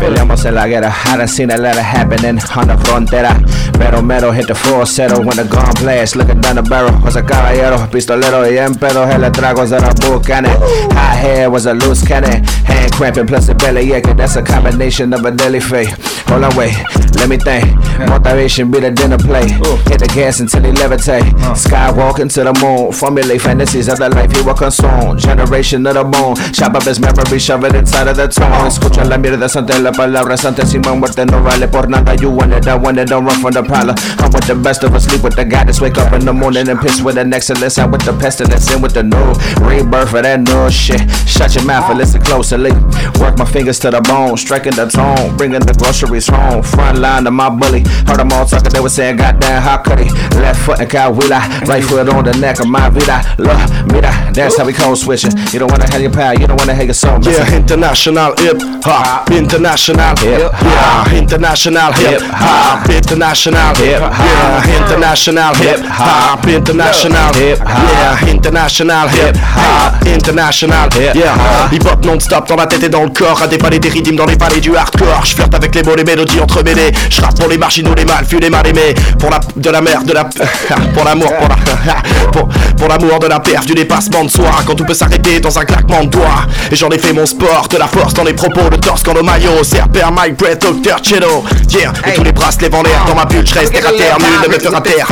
Peleamos en la guerra, I done seen a lot of happening on the frontera. Metal metal hit the floor, settle when the gun blast. Looking down the barrel, was a caballero, pistolero y en pedo, el tragos de la buchanan. High hair was a loose cannon, hand cramping plus a belly aching. That's a combination of a deadly fate. Hold on, wait, let me think. Motivation be the dinner play. Hit the gas until he levitate. Skywalking to the moon, formulate fantasies of the life he will consume. Generation of the moon, chop up his memory, shove it inside of the tone. Escucha la mierda santa, la palabra santa. Si mi muerte no vale por nada, you want it, I want it, don't run from the problem. I'm with the best of us, sleep with the goddess, wake up in the morning and piss with the excellence. Out with the pestilence, in with the new rebirth of that new shit. Shut your mouth and listen closely. Work my fingers to the bone, striking the tone, bringing the groceries home. Front line of my bully, heard them all talking, they were saying, Goddamn, how could he? Left foot and Kawila, right foot on the neck of my vida. Look, mira, that's how we code switching. You don't wanna have your power, you don't wanna have your soul. Yeah, international hip hop, international hip hop, international hip hop, international hip hop, international hip hop, international. Hip hop, international hip hop, international. Yeah. Hip hop non-stop dans la tête et dans le corps, à dévaler des rythmes dans les vallées du hardcore. Je flirte avec les mots, les mélodies entremêlées. Je rappe pour les marginaux, les mal fus, les mal aimés. Pour la de la mer, de la [laughs] pour l'amour, pour la [laughs] pour, pour l'amour de la perf, du dépassement de soi. Quand tout peut s'arrêter dans un claquement de doigts. Et j'en ai fait mon sport, de la force dans les propos, le torse quand le maillot. Serpent, Mike Brett, Dr. Chedo. Yeah, et tous les bracelets en l'air dans ma bulle, je reste terre à terre, nul ne me fera taire.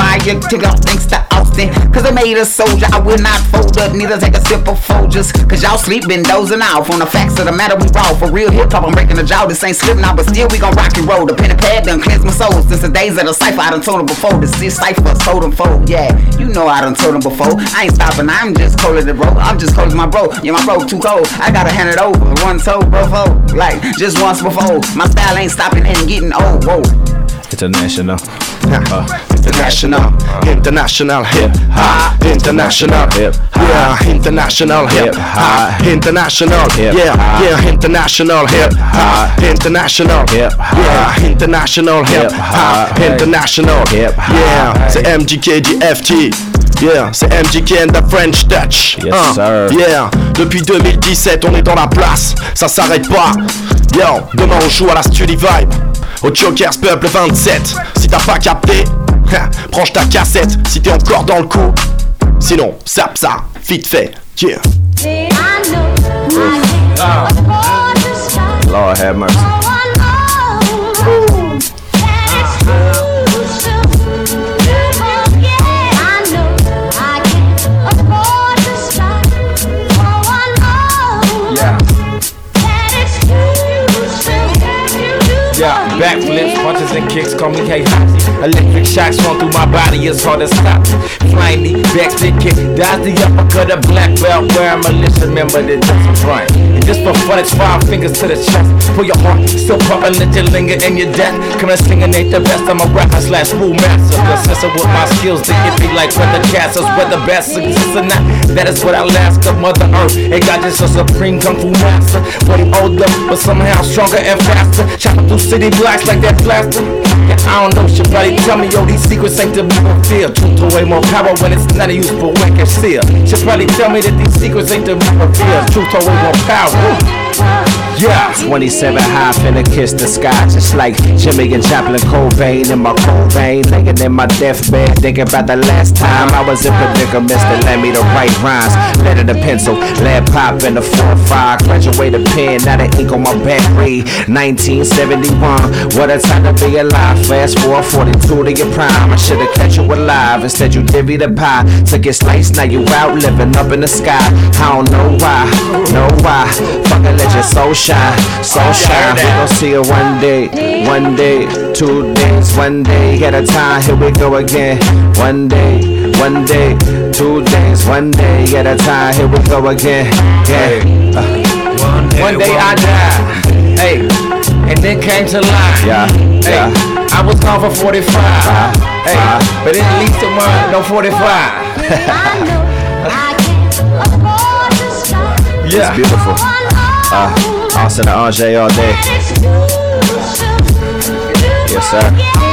Cause I made a soldier, I will not fold up, neither take a sip of Folgers. Cause y'all sleep been dozing off on the facts of the matter we raw. For real hip hop, I'm breaking the jaw. This ain't slip now, but still we gon' rock and roll. The pen and pad done cleanse my soul since the days of the cipher. I done told them before. This is cipher, told them fold. Yeah, you know I done told them before. I ain't stopping, I'm just cold as the bro. I'm just cold as my bro. Yeah, my bro too cold. I gotta hand it over. One toe, bro, like just once before. My style ain't stopping and getting old. Whoa. International. Uh, international, international hip hop, international. Hip yeah, international hip hop, international, yeah, yeah, international hip hop, international, hip, yeah, international hip hop, international, hip, yeah, c'est MDK FT. Yeah, c'est MGK and the French Touch. Yes, sir. Yeah, depuis 2017, on est dans la place, ça s'arrête pas. Yo, demain on joue à la Study Vibe. Au Jokers Peuple 27. Si t'as pas capté, branche ta cassette si t'es encore dans le coup. Sinon, sap ça, vite fait. Yeah. Lord have mercy. Punches and kicks, call me Hey Electric shocks run through my body, it's hard to stop. Flying me, backstick kick, dodge the uppercut, a black belt, where I'm a list member that doesn't front. Just for fun, it's five fingers to the chest. Pull your heart, still pumping, let you linger in your death. Come and singing ain't the best, I'm a rapper slash smooth master. Possessor with my skills, they hit me like weather castles, whether best exists or not. That is what I last of Mother Earth. Ain't got just a supreme kung fu master. Way older, but somehow stronger and faster. Chopping through city blocks like that plaster. I don't know, shit, buddy. Tell me, yo, these secrets ain't to be fulfilled. Truth to way more power when it's not a useful way seal. Should probably tell me that these secrets ain't to be fulfilled. Truth to way more power. Yeah, 27 high finna kiss the sky. Just like Jimmy and Chaplin Cobain in my cold vein. Laying in my deathbed Thinking about the last time I was in predicaments That led me to write rhymes. Letter the pencil, lead pop in the 4-5 Graduated pen, now the ink on my back read 1971, what a time to be alive. Fast forward 42 to your prime. I should've catch you alive. Instead you divvy the pie. Took it sliced, now you out living up in the sky. I don't know why, know why. Fucking let your soul shine, so shine. We gon' see you one day, one day, two days, one day at a time. Here we go again. One day, one day, two days, one day at a time. Here we go again. Yeah. Uh, One day I die. Hey, and then came to life. Yeah, Hey, yeah. I was gone for 45. Hey, but at least it wasn't no 45. It's beautiful. Uh, Austin and Angers all day. Yes, sir.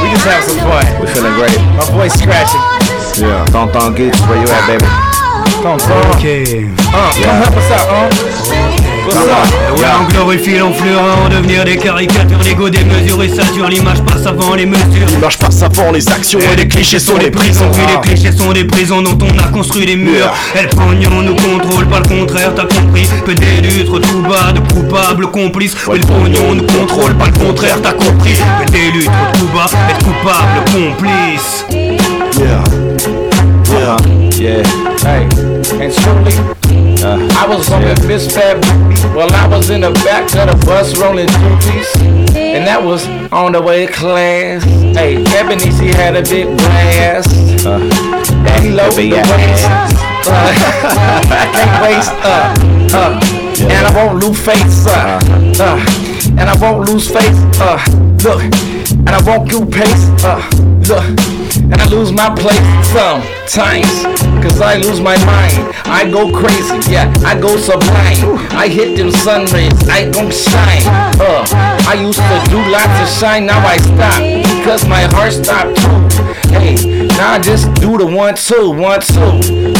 We just have some fun. We feeling great. My voice scratching. Yeah. Tonton Geeks, where you at, baby? Tonton. Ok. Uh, come help us out, huh? On glorifie l'enflure, en devenir des caricatures, l'ego démesuré sature, l'image passe avant les mesures. L'image passe avant les actions et les clichés sont les prisons. Oui, les clichés sont des prisons dont on a construit des murs. Elles pognon nous contrôle, pas le contraire, t'as compris. Que des luttes tout bas de coupables complices. Oui, le pognon nous contrôle, pas le contraire, t'as compris. Que des luttes tout bas, être coupable complice. Yeah. Yeah. Yeah. Hey, and truly, I was on the Miss Fab Well, I was in the back of the bus rolling dookies. And that was on the way to class. Hey, she had a big blast. and he loaded the waist. Uh, [laughs] I can't waste. Uh, uh, and I won't lose face. Uh, uh, and I won't lose face. Uh, look, and I won't do pace. Uh, look, and I lose my place sometimes. Cause I lose my mind. I go crazy, yeah, I go sublime. I hit them sun rays, I gon' shine. Uh, I used to do lots of shine, now I stop because my heart stopped too. Hey, now I just do the one two, one two.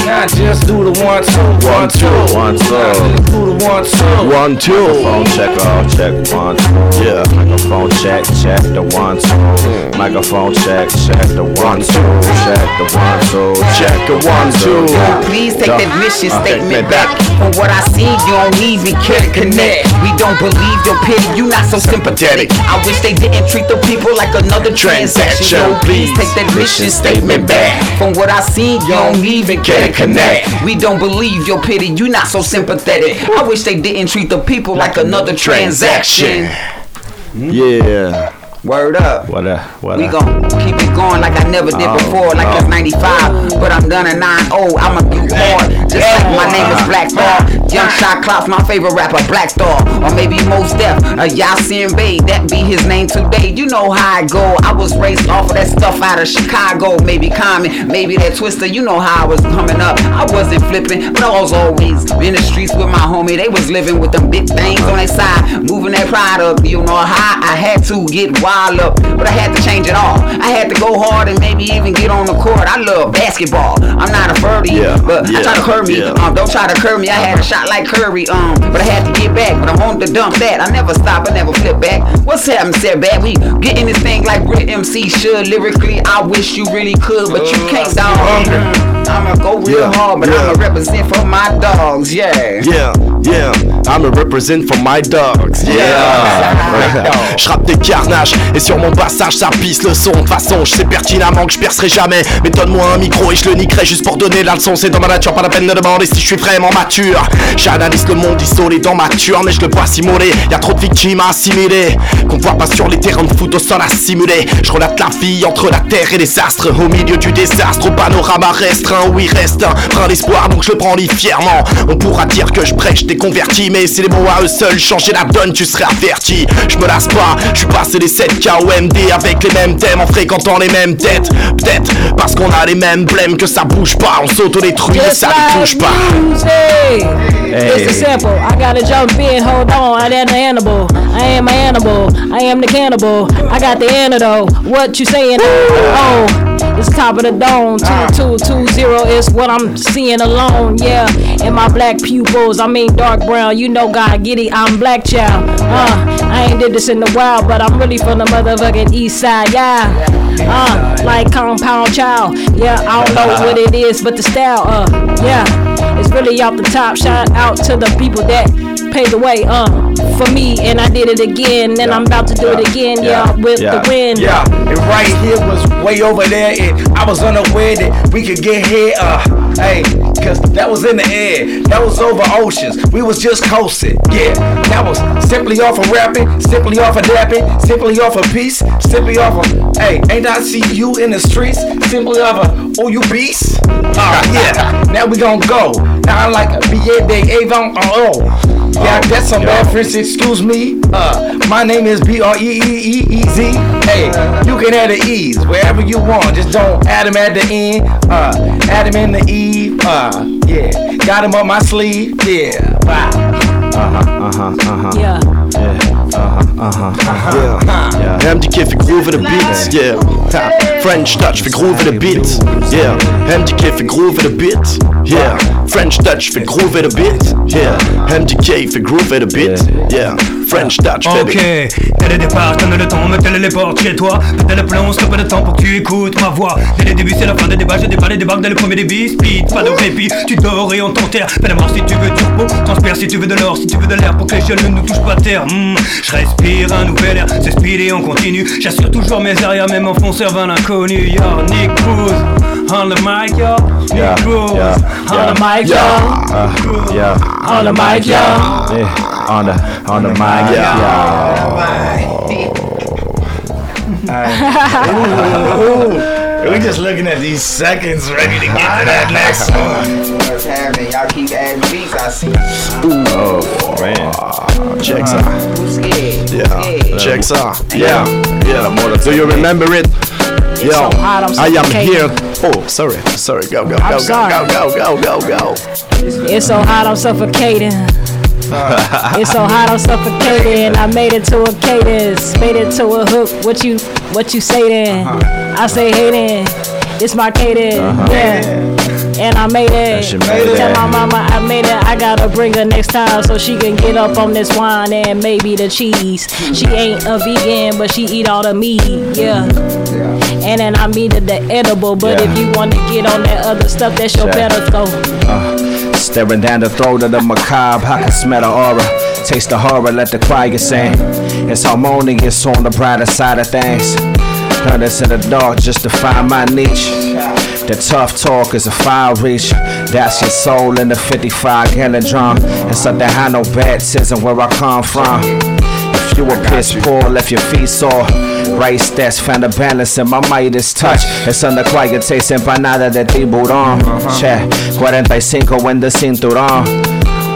Now I just do the one two, one two, one two. Now I just do the one two. One, two. Microphone check, all check, one, two. Yeah. Microphone check, check the one, two. Microphone check, check the one, two. Check the one, two. Check the one, two. Please take that mission Uh, statement back. From what I see, you don't even care to connect. We don't believe your pity, you not so sympathetic. I wish they didn't treat the people like another transaction. Yo, please take that mission statement back. From what I see, you don't even care to connect. We don't believe your pity, You're not so sympathetic. I wish they didn't treat the people like another transaction. Yeah. Word up. What up? what We a. gon' keep it going like I never did Oh, before, like oh. it's 95. But I'm done at 9 0. I'ma do hard. Just like my name is Black Star. Young Shot Cloud's my favorite rapper, Black Star. Or maybe Mos Def, uh, Yasin Bey. That be his name today. You know how I go. I was raised off of that stuff out of Chicago. Maybe Common, maybe that Twista. You know how I was coming up. I wasn't flipping, but I was always in the streets with my homie. They was living with them big things on their side, moving that pride up. You know how I had to get wild up, but I had to change it all. I had to go hard and maybe even get on the court. I love basketball. I'm not a birdie, Yeah, but I yeah, try to curve me. yeah. Um, don't try to curve me. I had a shot like Curry, um, but I had to get back. But I wanted to dump that. I never stop. I never flip back. What's happening, said bad? We getting this thing like Brit MC should. Lyrically, I wish you really could, but you can't, dog. I'ma go real Yeah, hard, but. I'ma represent for my dogs. Yeah. Yeah, yeah, I'm a represent for my dogs. Yeah. [laughs] Je rappe des carnages et sur mon passage ça pisse le son. De toute façon, je sais pertinemment que je percerai jamais. Mais donne-moi un micro et je le niquerai juste pour donner la leçon. C'est dans ma nature, pas la peine de demander si je suis vraiment mature. J'analyse le monde isolé dans ma tueur, mais je le vois s'immoler. Y a trop de victimes à assimiler. Qu'on voit pas sur les terrains de foot au sol à simuler. Je relate la vie entre la terre et les astres. Au milieu du désastre, au panorama restreint où il reste un brin d'espoir, donc je le prends lit fièrement. On pourra dire que je prêche des convertis, mais c'est les mots à eux seuls. Changer la donne, tu serais averti. Je me lasse pas, je suis passé des 7K au MD avec les mêmes thèmes en fréquentant les mêmes têtes. Peut-être parce qu'on a les mêmes blèmes que ça bouge pas. On s'auto-détruit, Just ça ne touche pas. Hey. It's simple. I gotta jump in. Hold on. I am the animal. I am an animal. I am the cannibal. I got the antidote. What you saying? Oh, it's top of the dome. Two two two zero is what I'm seeing alone. Yeah, and my black pupils. I mean dark brown. You know God it. I'm black child. Uh, I ain't did this in a while, but I'm really from the motherfucking east side. Yeah. Uh, like compound child. Yeah, I don't know what it is, but the style. Uh, yeah. It's really off the top. Shout out to the people that paved the way, uh, for me, and I did it again, and I'm about to do it again, yeah, with the wind. Yeah, and right here was way over there, and I was unaware that we could get here. Uh, hey, cause that was in the air, that was over oceans. We was just coasting, yeah. That was simply off of rapping, simply off of dapping, simply off of peace, simply off of. Hey, ain't I see you in the streets? Simply off of. Oh, you beast? Uh, yeah. Now we gon' go. Now I'm like Avon. Oh. Yeah, that's some bad French. Excuse me. Uh, my name is B R E E E E Z. Hey, you can add the E's wherever you want. Just don't add them at the end. Uh, add them in the E. Uh, yeah. Got them up my sleeve. Yeah. Wow. Uh huh, uh huh, uh huh. Yeah. Yeah. Uh huh, uh huh. uh Yeah. MDK fait groove the beats, yeah. Ha. French touch fait groove the beat, yeah. MDK fait groove the beat, yeah. French touch fait groove the beat, yeah. MDK fait groove the beat, yeah. French touch, baby. Ok, dès le départ, donne le temps, me téléporte chez toi. Pétale le plan, stop le temps pour que tu écoutes ma voix. Dès le début, c'est la fin des débats, je déballe les débarques dès le premier débit. Speed, pas de répit, tu dors et on t'enterre. Fais la mort si tu veux turbo, transpire si tu veux de l'or, si tu veux de l'air pour que les jeunes ne nous touchent pas terre. Hmm, je respire un nouvel air, c'est speed et on continue. J'assure toujours mes arrières, même en fond servant l'inconnu. Yo, Nick Cruz, on the mic, yo. Nick Yeah, Cruz, yeah, on the mic, yo. Uh, yeah. On the mic, yo. Yeah, on the on the mic, Ooh, [laughs] we just looking at these seconds ready to get to that next [laughs] one. Y'all keep adding beats. I see. Oh man. Checks out. Yeah, checks out. Yeah, yeah. Do you remember it? It's Yo, so hot, I'm I am here. Oh, sorry, sorry. Go, go, go, go, go, go, go, go, go. It's so hot, I'm suffocating. [laughs] it's so hot, I'm suffocating. I made it to a cadence, made it to a hook. What you, what you say then? Uh-huh. I say hey then. It's my cadence, uh-huh. yeah. And I made it. shit made it. Tell my mama I made it. I gotta bring her next time so she can get up on this wine and maybe the cheese. She ain't a vegan, but she eat all the meat, yeah. And then I mean the, the edible, but Yeah. if you want to get on that other stuff, that's your better go. Uh, staring down the throat of the macabre, I can smell the aura. Taste the horror, let the choir sing. It's harmonious on the brighter side of things. Turn this in the dark just to find my niche. The tough talk is a fire reach. That's your soul in the 55 gallon drum. And something I know baptism where I come from. You were piss poor, left your feet sore. Right stats, found a balance in my Midas touch. Es under quiet taste empanada de tiburón. Che, 45 en the cinturón.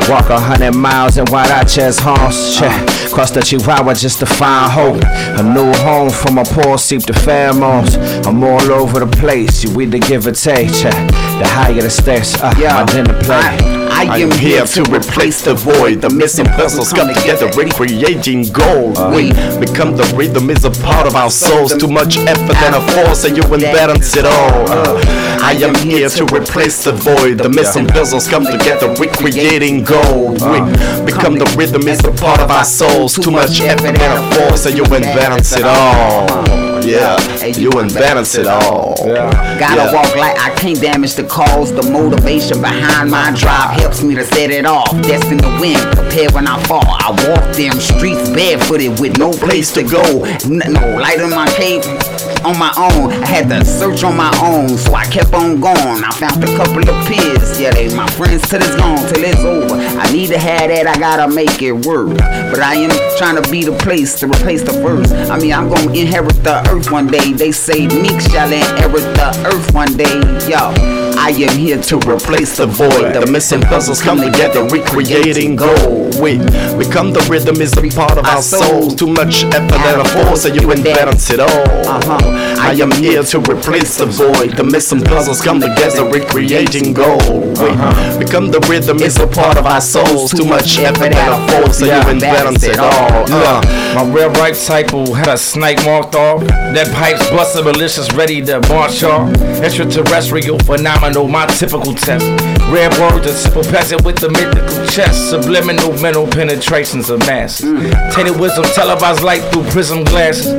Walk a hundred miles in Huaraches horns. Che, cross the Chihuahua just to find hope. A new home for my poor seep the pheromones. I'm all over the place, you either give or take. Che, the higher the stakes, uh, my dinner plate. I am here to replace the void. The missing puzzles come together, recreating gold. We become the rhythm is a part of our souls. Too much effort and a force, and you imbalance it all. Uh, I am here to replace the void. The missing puzzles come together, recreating gold. We become the rhythm is a part of our souls. Too much effort and a force, and you imbalance it all. Yeah, you imbalance it all. Gotta Yeah. walk like I can't damage the cause. The motivation behind my drive helps me to set it off. Destined to win, prepared when I fall. I walk them streets barefooted with no place to go. No light in my cave on my own. I had to search on my own, so I kept on going. I found a couple of peers, yeah, they my friends till it's gone, till it's over. I need to have that, I gotta make it work. But I am trying to be the place to replace the verse. I mean, I'm gonna inherit the earth one day. They say Meek shall inherit the earth one day, yo. I am here to replace the void. The missing puzzles come together, recreating gold. We become the rhythm is a part of our souls. Too much effort and a force, and you imbalance it all. I am here to replace the void. The missing puzzles come together, recreating gold. We become the rhythm is a part of our souls. Too much effort and a force, and you imbalance it all. Uh, My real right cycle had a snake marked off. That pipe's busted, malicious, ready to march off. Extraterrestrial, phenomenal, my typical test. Rare word, the simple peasant with the mythical chest. Subliminal mental penetrations of masses. Tainted wisdom televised light through prism glasses.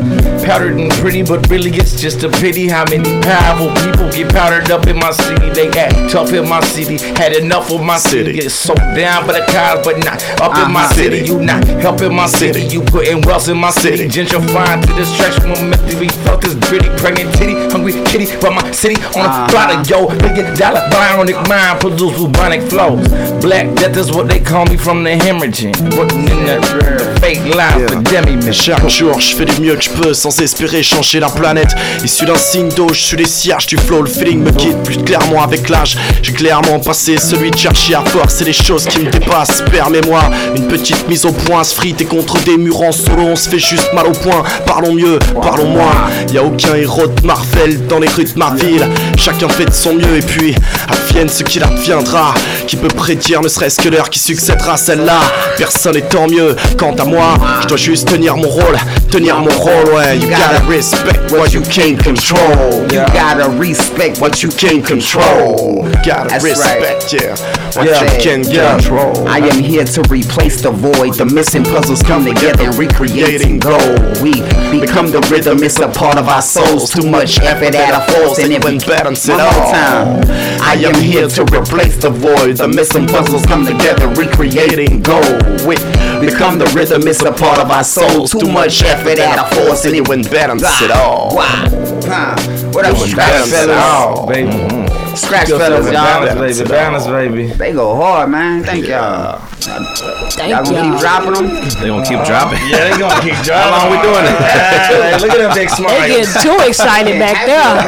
Powdered and pretty, but really it's just a pity how many powerful people get powdered up in my city. They act tough in my city. Had enough of my city. Get soaked down by the cars, but not up in my Uh-huh. city. You not helping my city. You putting wealth in my city. Gentrifying to distraction momentum. We felt this gritty, pregnant titty, hungry kitty. But my city on a Uh-huh. blotter, yo. Million dollar bionic mind produce bubonic flows. Black death is what they call me from the hemorrhaging. Working in the fake demi chaque jour, je fais du mieux que je peux sans espérer changer la planète. Issu d'un signe d'eau, je suis les cierges du flow. Le feeling me guide plus clairement avec l'âge. J'ai clairement passé celui de chercher à forcer les choses qui me dépassent. Permets-moi une petite mise au point. Se frite et contre des murs en solo, on se fait juste mal au point. Parlons mieux, parlons moins. Y a aucun héros de Marvel dans les rues de ma ville. Chacun fait de son mieux et puis advienne ce qu'il adviendra. Qui peut prédire ne serait-ce que l'heure qui succédera à celle-là? Personne n'est tant mieux. Quant à moi, je dois juste tenir mon rôle. Tenir mon rôle, ouais. You gotta respect what you can't control. You gotta respect what you can't control. Gotta That's respect, right. yeah. What Yeah. you can Yeah. control. I am here to replace the void. The missing puzzles come together and recreating gold. We become the rhythm, it's a part of our souls. Too much effort at a force and every balance it all. time. I am here to replace the void. The missing puzzles come together, recreating gold. We become the rhythm, it's a part of our souls. Too much effort at a force, and it wouldn't balance it all. Huh. What up, It wouldn't Scratch balance it fellas? all. baby. Mm-hmm. Scratch Skill fellas, set, y'all. balance, baby, balance, baby. They go hard, man. Thank y'all. Thank y'all gonna y'all. keep dropping them? They gonna keep dropping. Yeah, they gonna keep dropping. [laughs] How long we doing it? [laughs] Hey, look at them big They get too excited back there. Uh,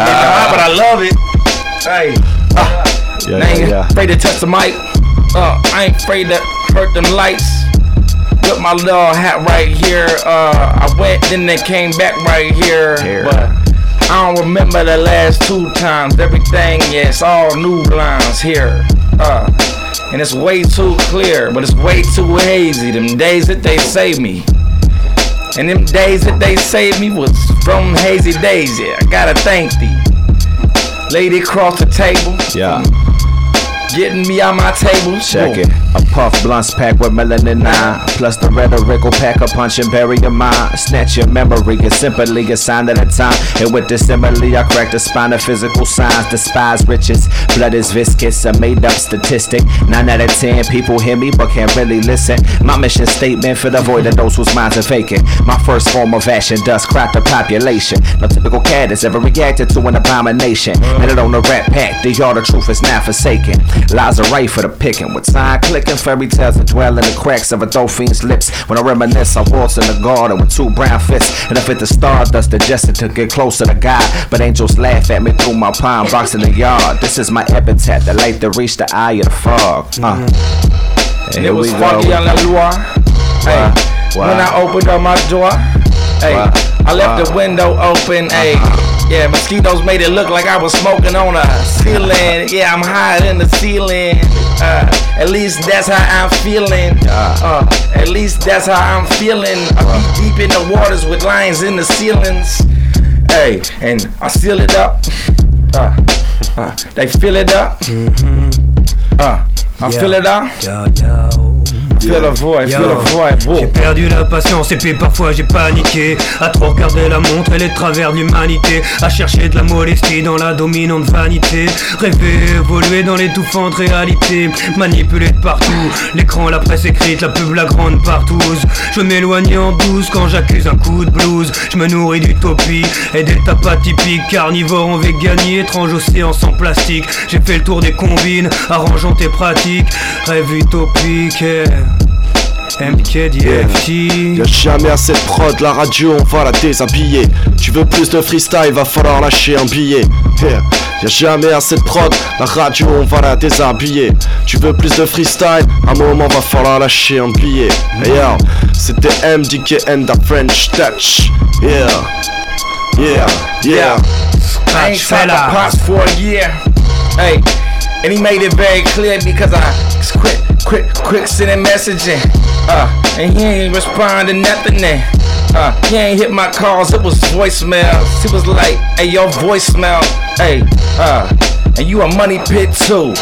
uh, but I love it. Hey, Yeah, I ain't yeah, yeah. afraid to touch the mic. Uh, I ain't afraid to hurt them lights. Put my little hat right here. Uh, I went, then they came back right here. But I don't remember the last two times. Everything, yeah, it's all new lines here. Uh, and it's way too clear, but it's way too hazy. Them days that they saved me. And them days that they saved me was from hazy days, yeah. I gotta thank thee. Lady across the table. Yeah. Getting me on my table. Check it. A puff blunts packed with melanin nine. Plus the rhetoric will pack a punch and bury your mind. Snatch your memory, it's simply a sign of the time. And with this I crack the spine of physical signs. Despise riches. Blood is viscous, a made up statistic. Nine out of ten people hear me but can't really listen. My mission statement for the void of those whose minds are vacant. My first form of action does crack the population. No typical cat has ever reacted to an abomination. And it on the rat pack, the yard of truth is now forsaken. Lies are right for the picking. With time clicking, fairy tales that dwell in the cracks of a dolphin's lips. When I reminisce, I waltz in the garden with two brown fists. And if it the stardust, digested to get closer to God. But angels laugh at me through my pine box in the yard. This is my epitaph, the light that reached the eye of the fog. Uh. And It was go. on the Loire. Hey, when I opened up my door, hey, I left the window open. Hey, yeah, mosquitoes made it look like I was smoking on a ceiling. Yeah, I'm higher than the ceiling. Uh, at least that's how I'm feeling. Uh, at least that's how I'm feeling. I be deep in the waters with lines in the ceilings. Hey, and I seal it up. Uh, uh, they fill it up. Uh, I fill it up. J'ai perdu la patience et puis parfois j'ai paniqué. À trop regarder la montre et les travers de l'humanité. À chercher de la modestie dans la dominante vanité. Rêver, évoluer dans l'étouffante réalité. Manipulé de partout. L'écran, la presse écrite, la pub, la grande partouze. Je m'éloigne en douce quand j'accuse un coup de blues Je me nourris d'utopie et d'étapes atypiques Carnivore en véganie, étrange océan sans plastique. J'ai fait le tour des combines, arrangeant tes pratiques. Rêve utopique yeah. MKDFT Y'a jamais assez de prod, la radio on va la déshabiller. Tu veux plus de freestyle, va falloir lâcher un billet. Yeah. Y'a jamais assez de prod, la radio on va la déshabiller. Tu veux plus de freestyle, un moment va falloir lâcher un billet. Hey yo, c'était MDK and the French Touch. Yeah, yeah, yeah. I ain't to Pops for a year. Hey, and he made it very clear because I quit, quit, quit sending messaging. Uh, and he ain't respond to nothing then. Uh, he ain't hit my calls, it was voicemails. He was like, hey, your voicemail, hey, uh, and you a money pit too.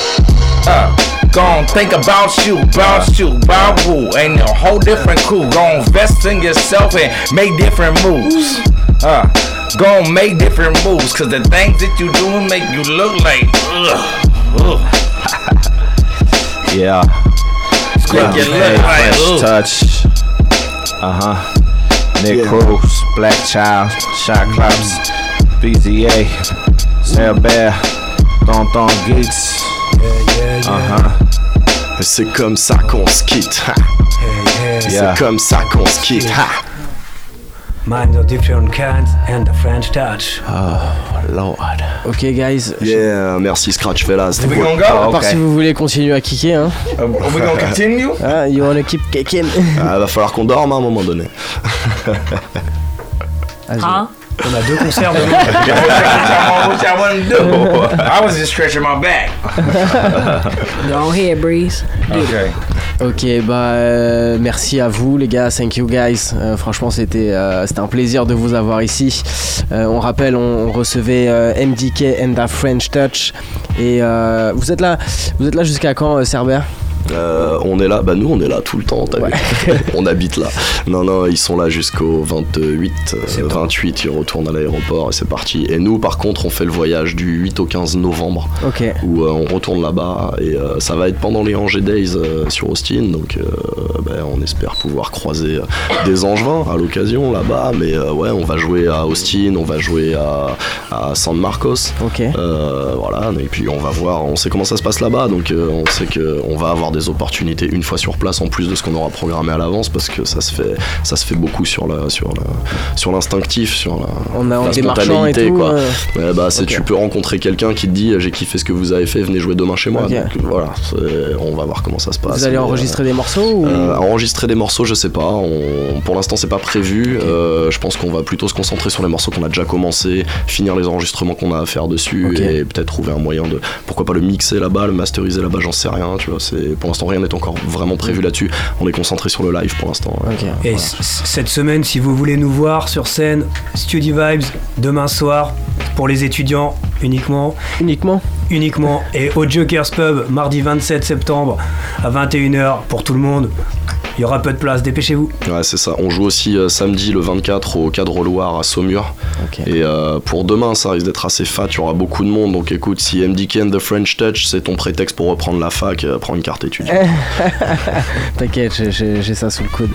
Uh, gon' think about you, about you, about who. Ain't a whole different crew. Gon' invest in yourself and make different moves. Uh, gon' make different moves, cause the things that you do make you look like, ugh. [laughs] Yeah. Hey, like, Fresh touch. Uh huh. Nick Cruz, Black Child, Shot Clubs, BZA, Sarah Bear, Tonton Geeks. Uh huh. C'est comme ça qu'on se quitte ha. Yeah. C'est comme ça qu'on se quitte ha. Minds of different kinds and the French touch. Oh lord Ok guys. Yeah, merci Scratch Fellas We gonna go? À part si vous voulez continuer à kicker hein. Are we gonna continue? [laughs] Ah, you wanna keep kicking Ah, va falloir qu'on dorme à un moment donné Hein? On a deux concerts [laughs] Which I was just stretching my back. [laughs] Go ahead, Breeze. Okay. Ok, bah euh, merci à vous les gars, thank you guys. Euh, franchement, c'était euh, un plaisir de vous avoir ici. Euh, on rappelle, on, on recevait euh, MDK and the French Touch. Et euh, vous êtes là, vous êtes là jusqu'à quand, Cerber? Euh, on est là, bah nous on est là tout le temps, vu. [laughs] On habite là. Non, non, ils sont là jusqu'au 28, euh, 28, ils retournent à l'aéroport et c'est parti. Et nous par contre on fait le voyage du 8 au 15 novembre. Où euh, on retourne là-bas et euh, ça va être pendant les Angers Days euh, sur Austin, donc euh, bah, on espère pouvoir croiser euh, des Angevins à l'occasion là-bas, mais euh, ouais, on va jouer à Austin, on va jouer à, à San Marcos. Euh, voilà, et puis on va voir, on sait comment ça se passe là-bas, donc euh, on sait qu'on va avoir des des opportunités une fois sur place en plus de ce qu'on aura programmé à l'avance parce que ça se fait, ça se fait beaucoup sur la, sur la, sur l'instinctif, sur la, On a- la démarchant et spontanéité, tout, quoi. euh. Ouais, bah, c'est, Ok. tu peux rencontrer quelqu'un qui te dit j'ai kiffé ce que vous avez fait, venez jouer demain chez moi. Donc voilà, on va voir comment ça se passe. Vous allez Mais, enregistrer des morceaux ou... euh, enregistrer des morceaux, je sais pas. On- pour l'instant, c'est pas prévu. Euh, je pense qu'on va plutôt se concentrer sur les morceaux qu'on a déjà commencé, finir les enregistrements qu'on a à faire dessus et peut-être trouver un moyen de, pourquoi pas le mixer là-bas, le masteriser là-bas, j'en sais rien. Tu vois, c'est pour l'instant rien n'est encore vraiment prévu là-dessus. On est concentré sur le live pour l'instant. Et Voilà. cette semaine, si vous voulez nous voir sur scène, Studio Vibes, demain soir, pour les étudiants uniquement. Uniquement Uniquement. Et au Jokers Pub, mardi 27 septembre, à 21h, pour tout le monde. Il y aura peu de place, dépêchez-vous. Ouais, c'est ça. On joue aussi euh, samedi le 24 au Cadre Loire à Saumur. Et euh, pour demain, ça risque d'être assez fat. Il y aura beaucoup de monde. Donc écoute, si MDK and the French Touch, c'est ton prétexte pour reprendre la fac, euh, prends une carte étudiant. [laughs] T'inquiète, j'ai- ça sous le coude.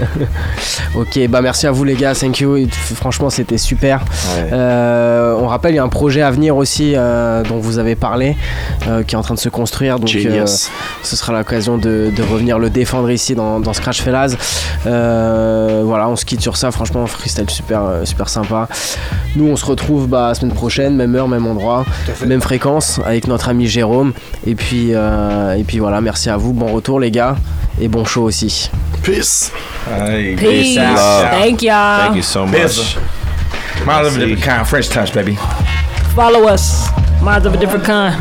[laughs] ok, bah merci à vous les gars, thank you. Franchement, c'était super. Euh, on rappelle, il y a un projet à venir aussi euh, dont vous avez parlé, euh, qui est en train de se construire. Donc, ce sera l'occasion de, de revenir le défendre ici dans, dans Scratch Fellas. Voilà, on se quitte sur ça. Franchement, freestyle super, super sympa. Nous, on se retrouve bah, la semaine prochaine, même heure, même endroit, même fréquence, avec notre ami Jérôme. Et puis, et puis voilà, merci à vous. Bon retour les gars, et bon show aussi. Peace. Peace. Thank y'all. Thank you so much. Miles of a different kind, French touch, baby. Follow us. Minds of a different kind.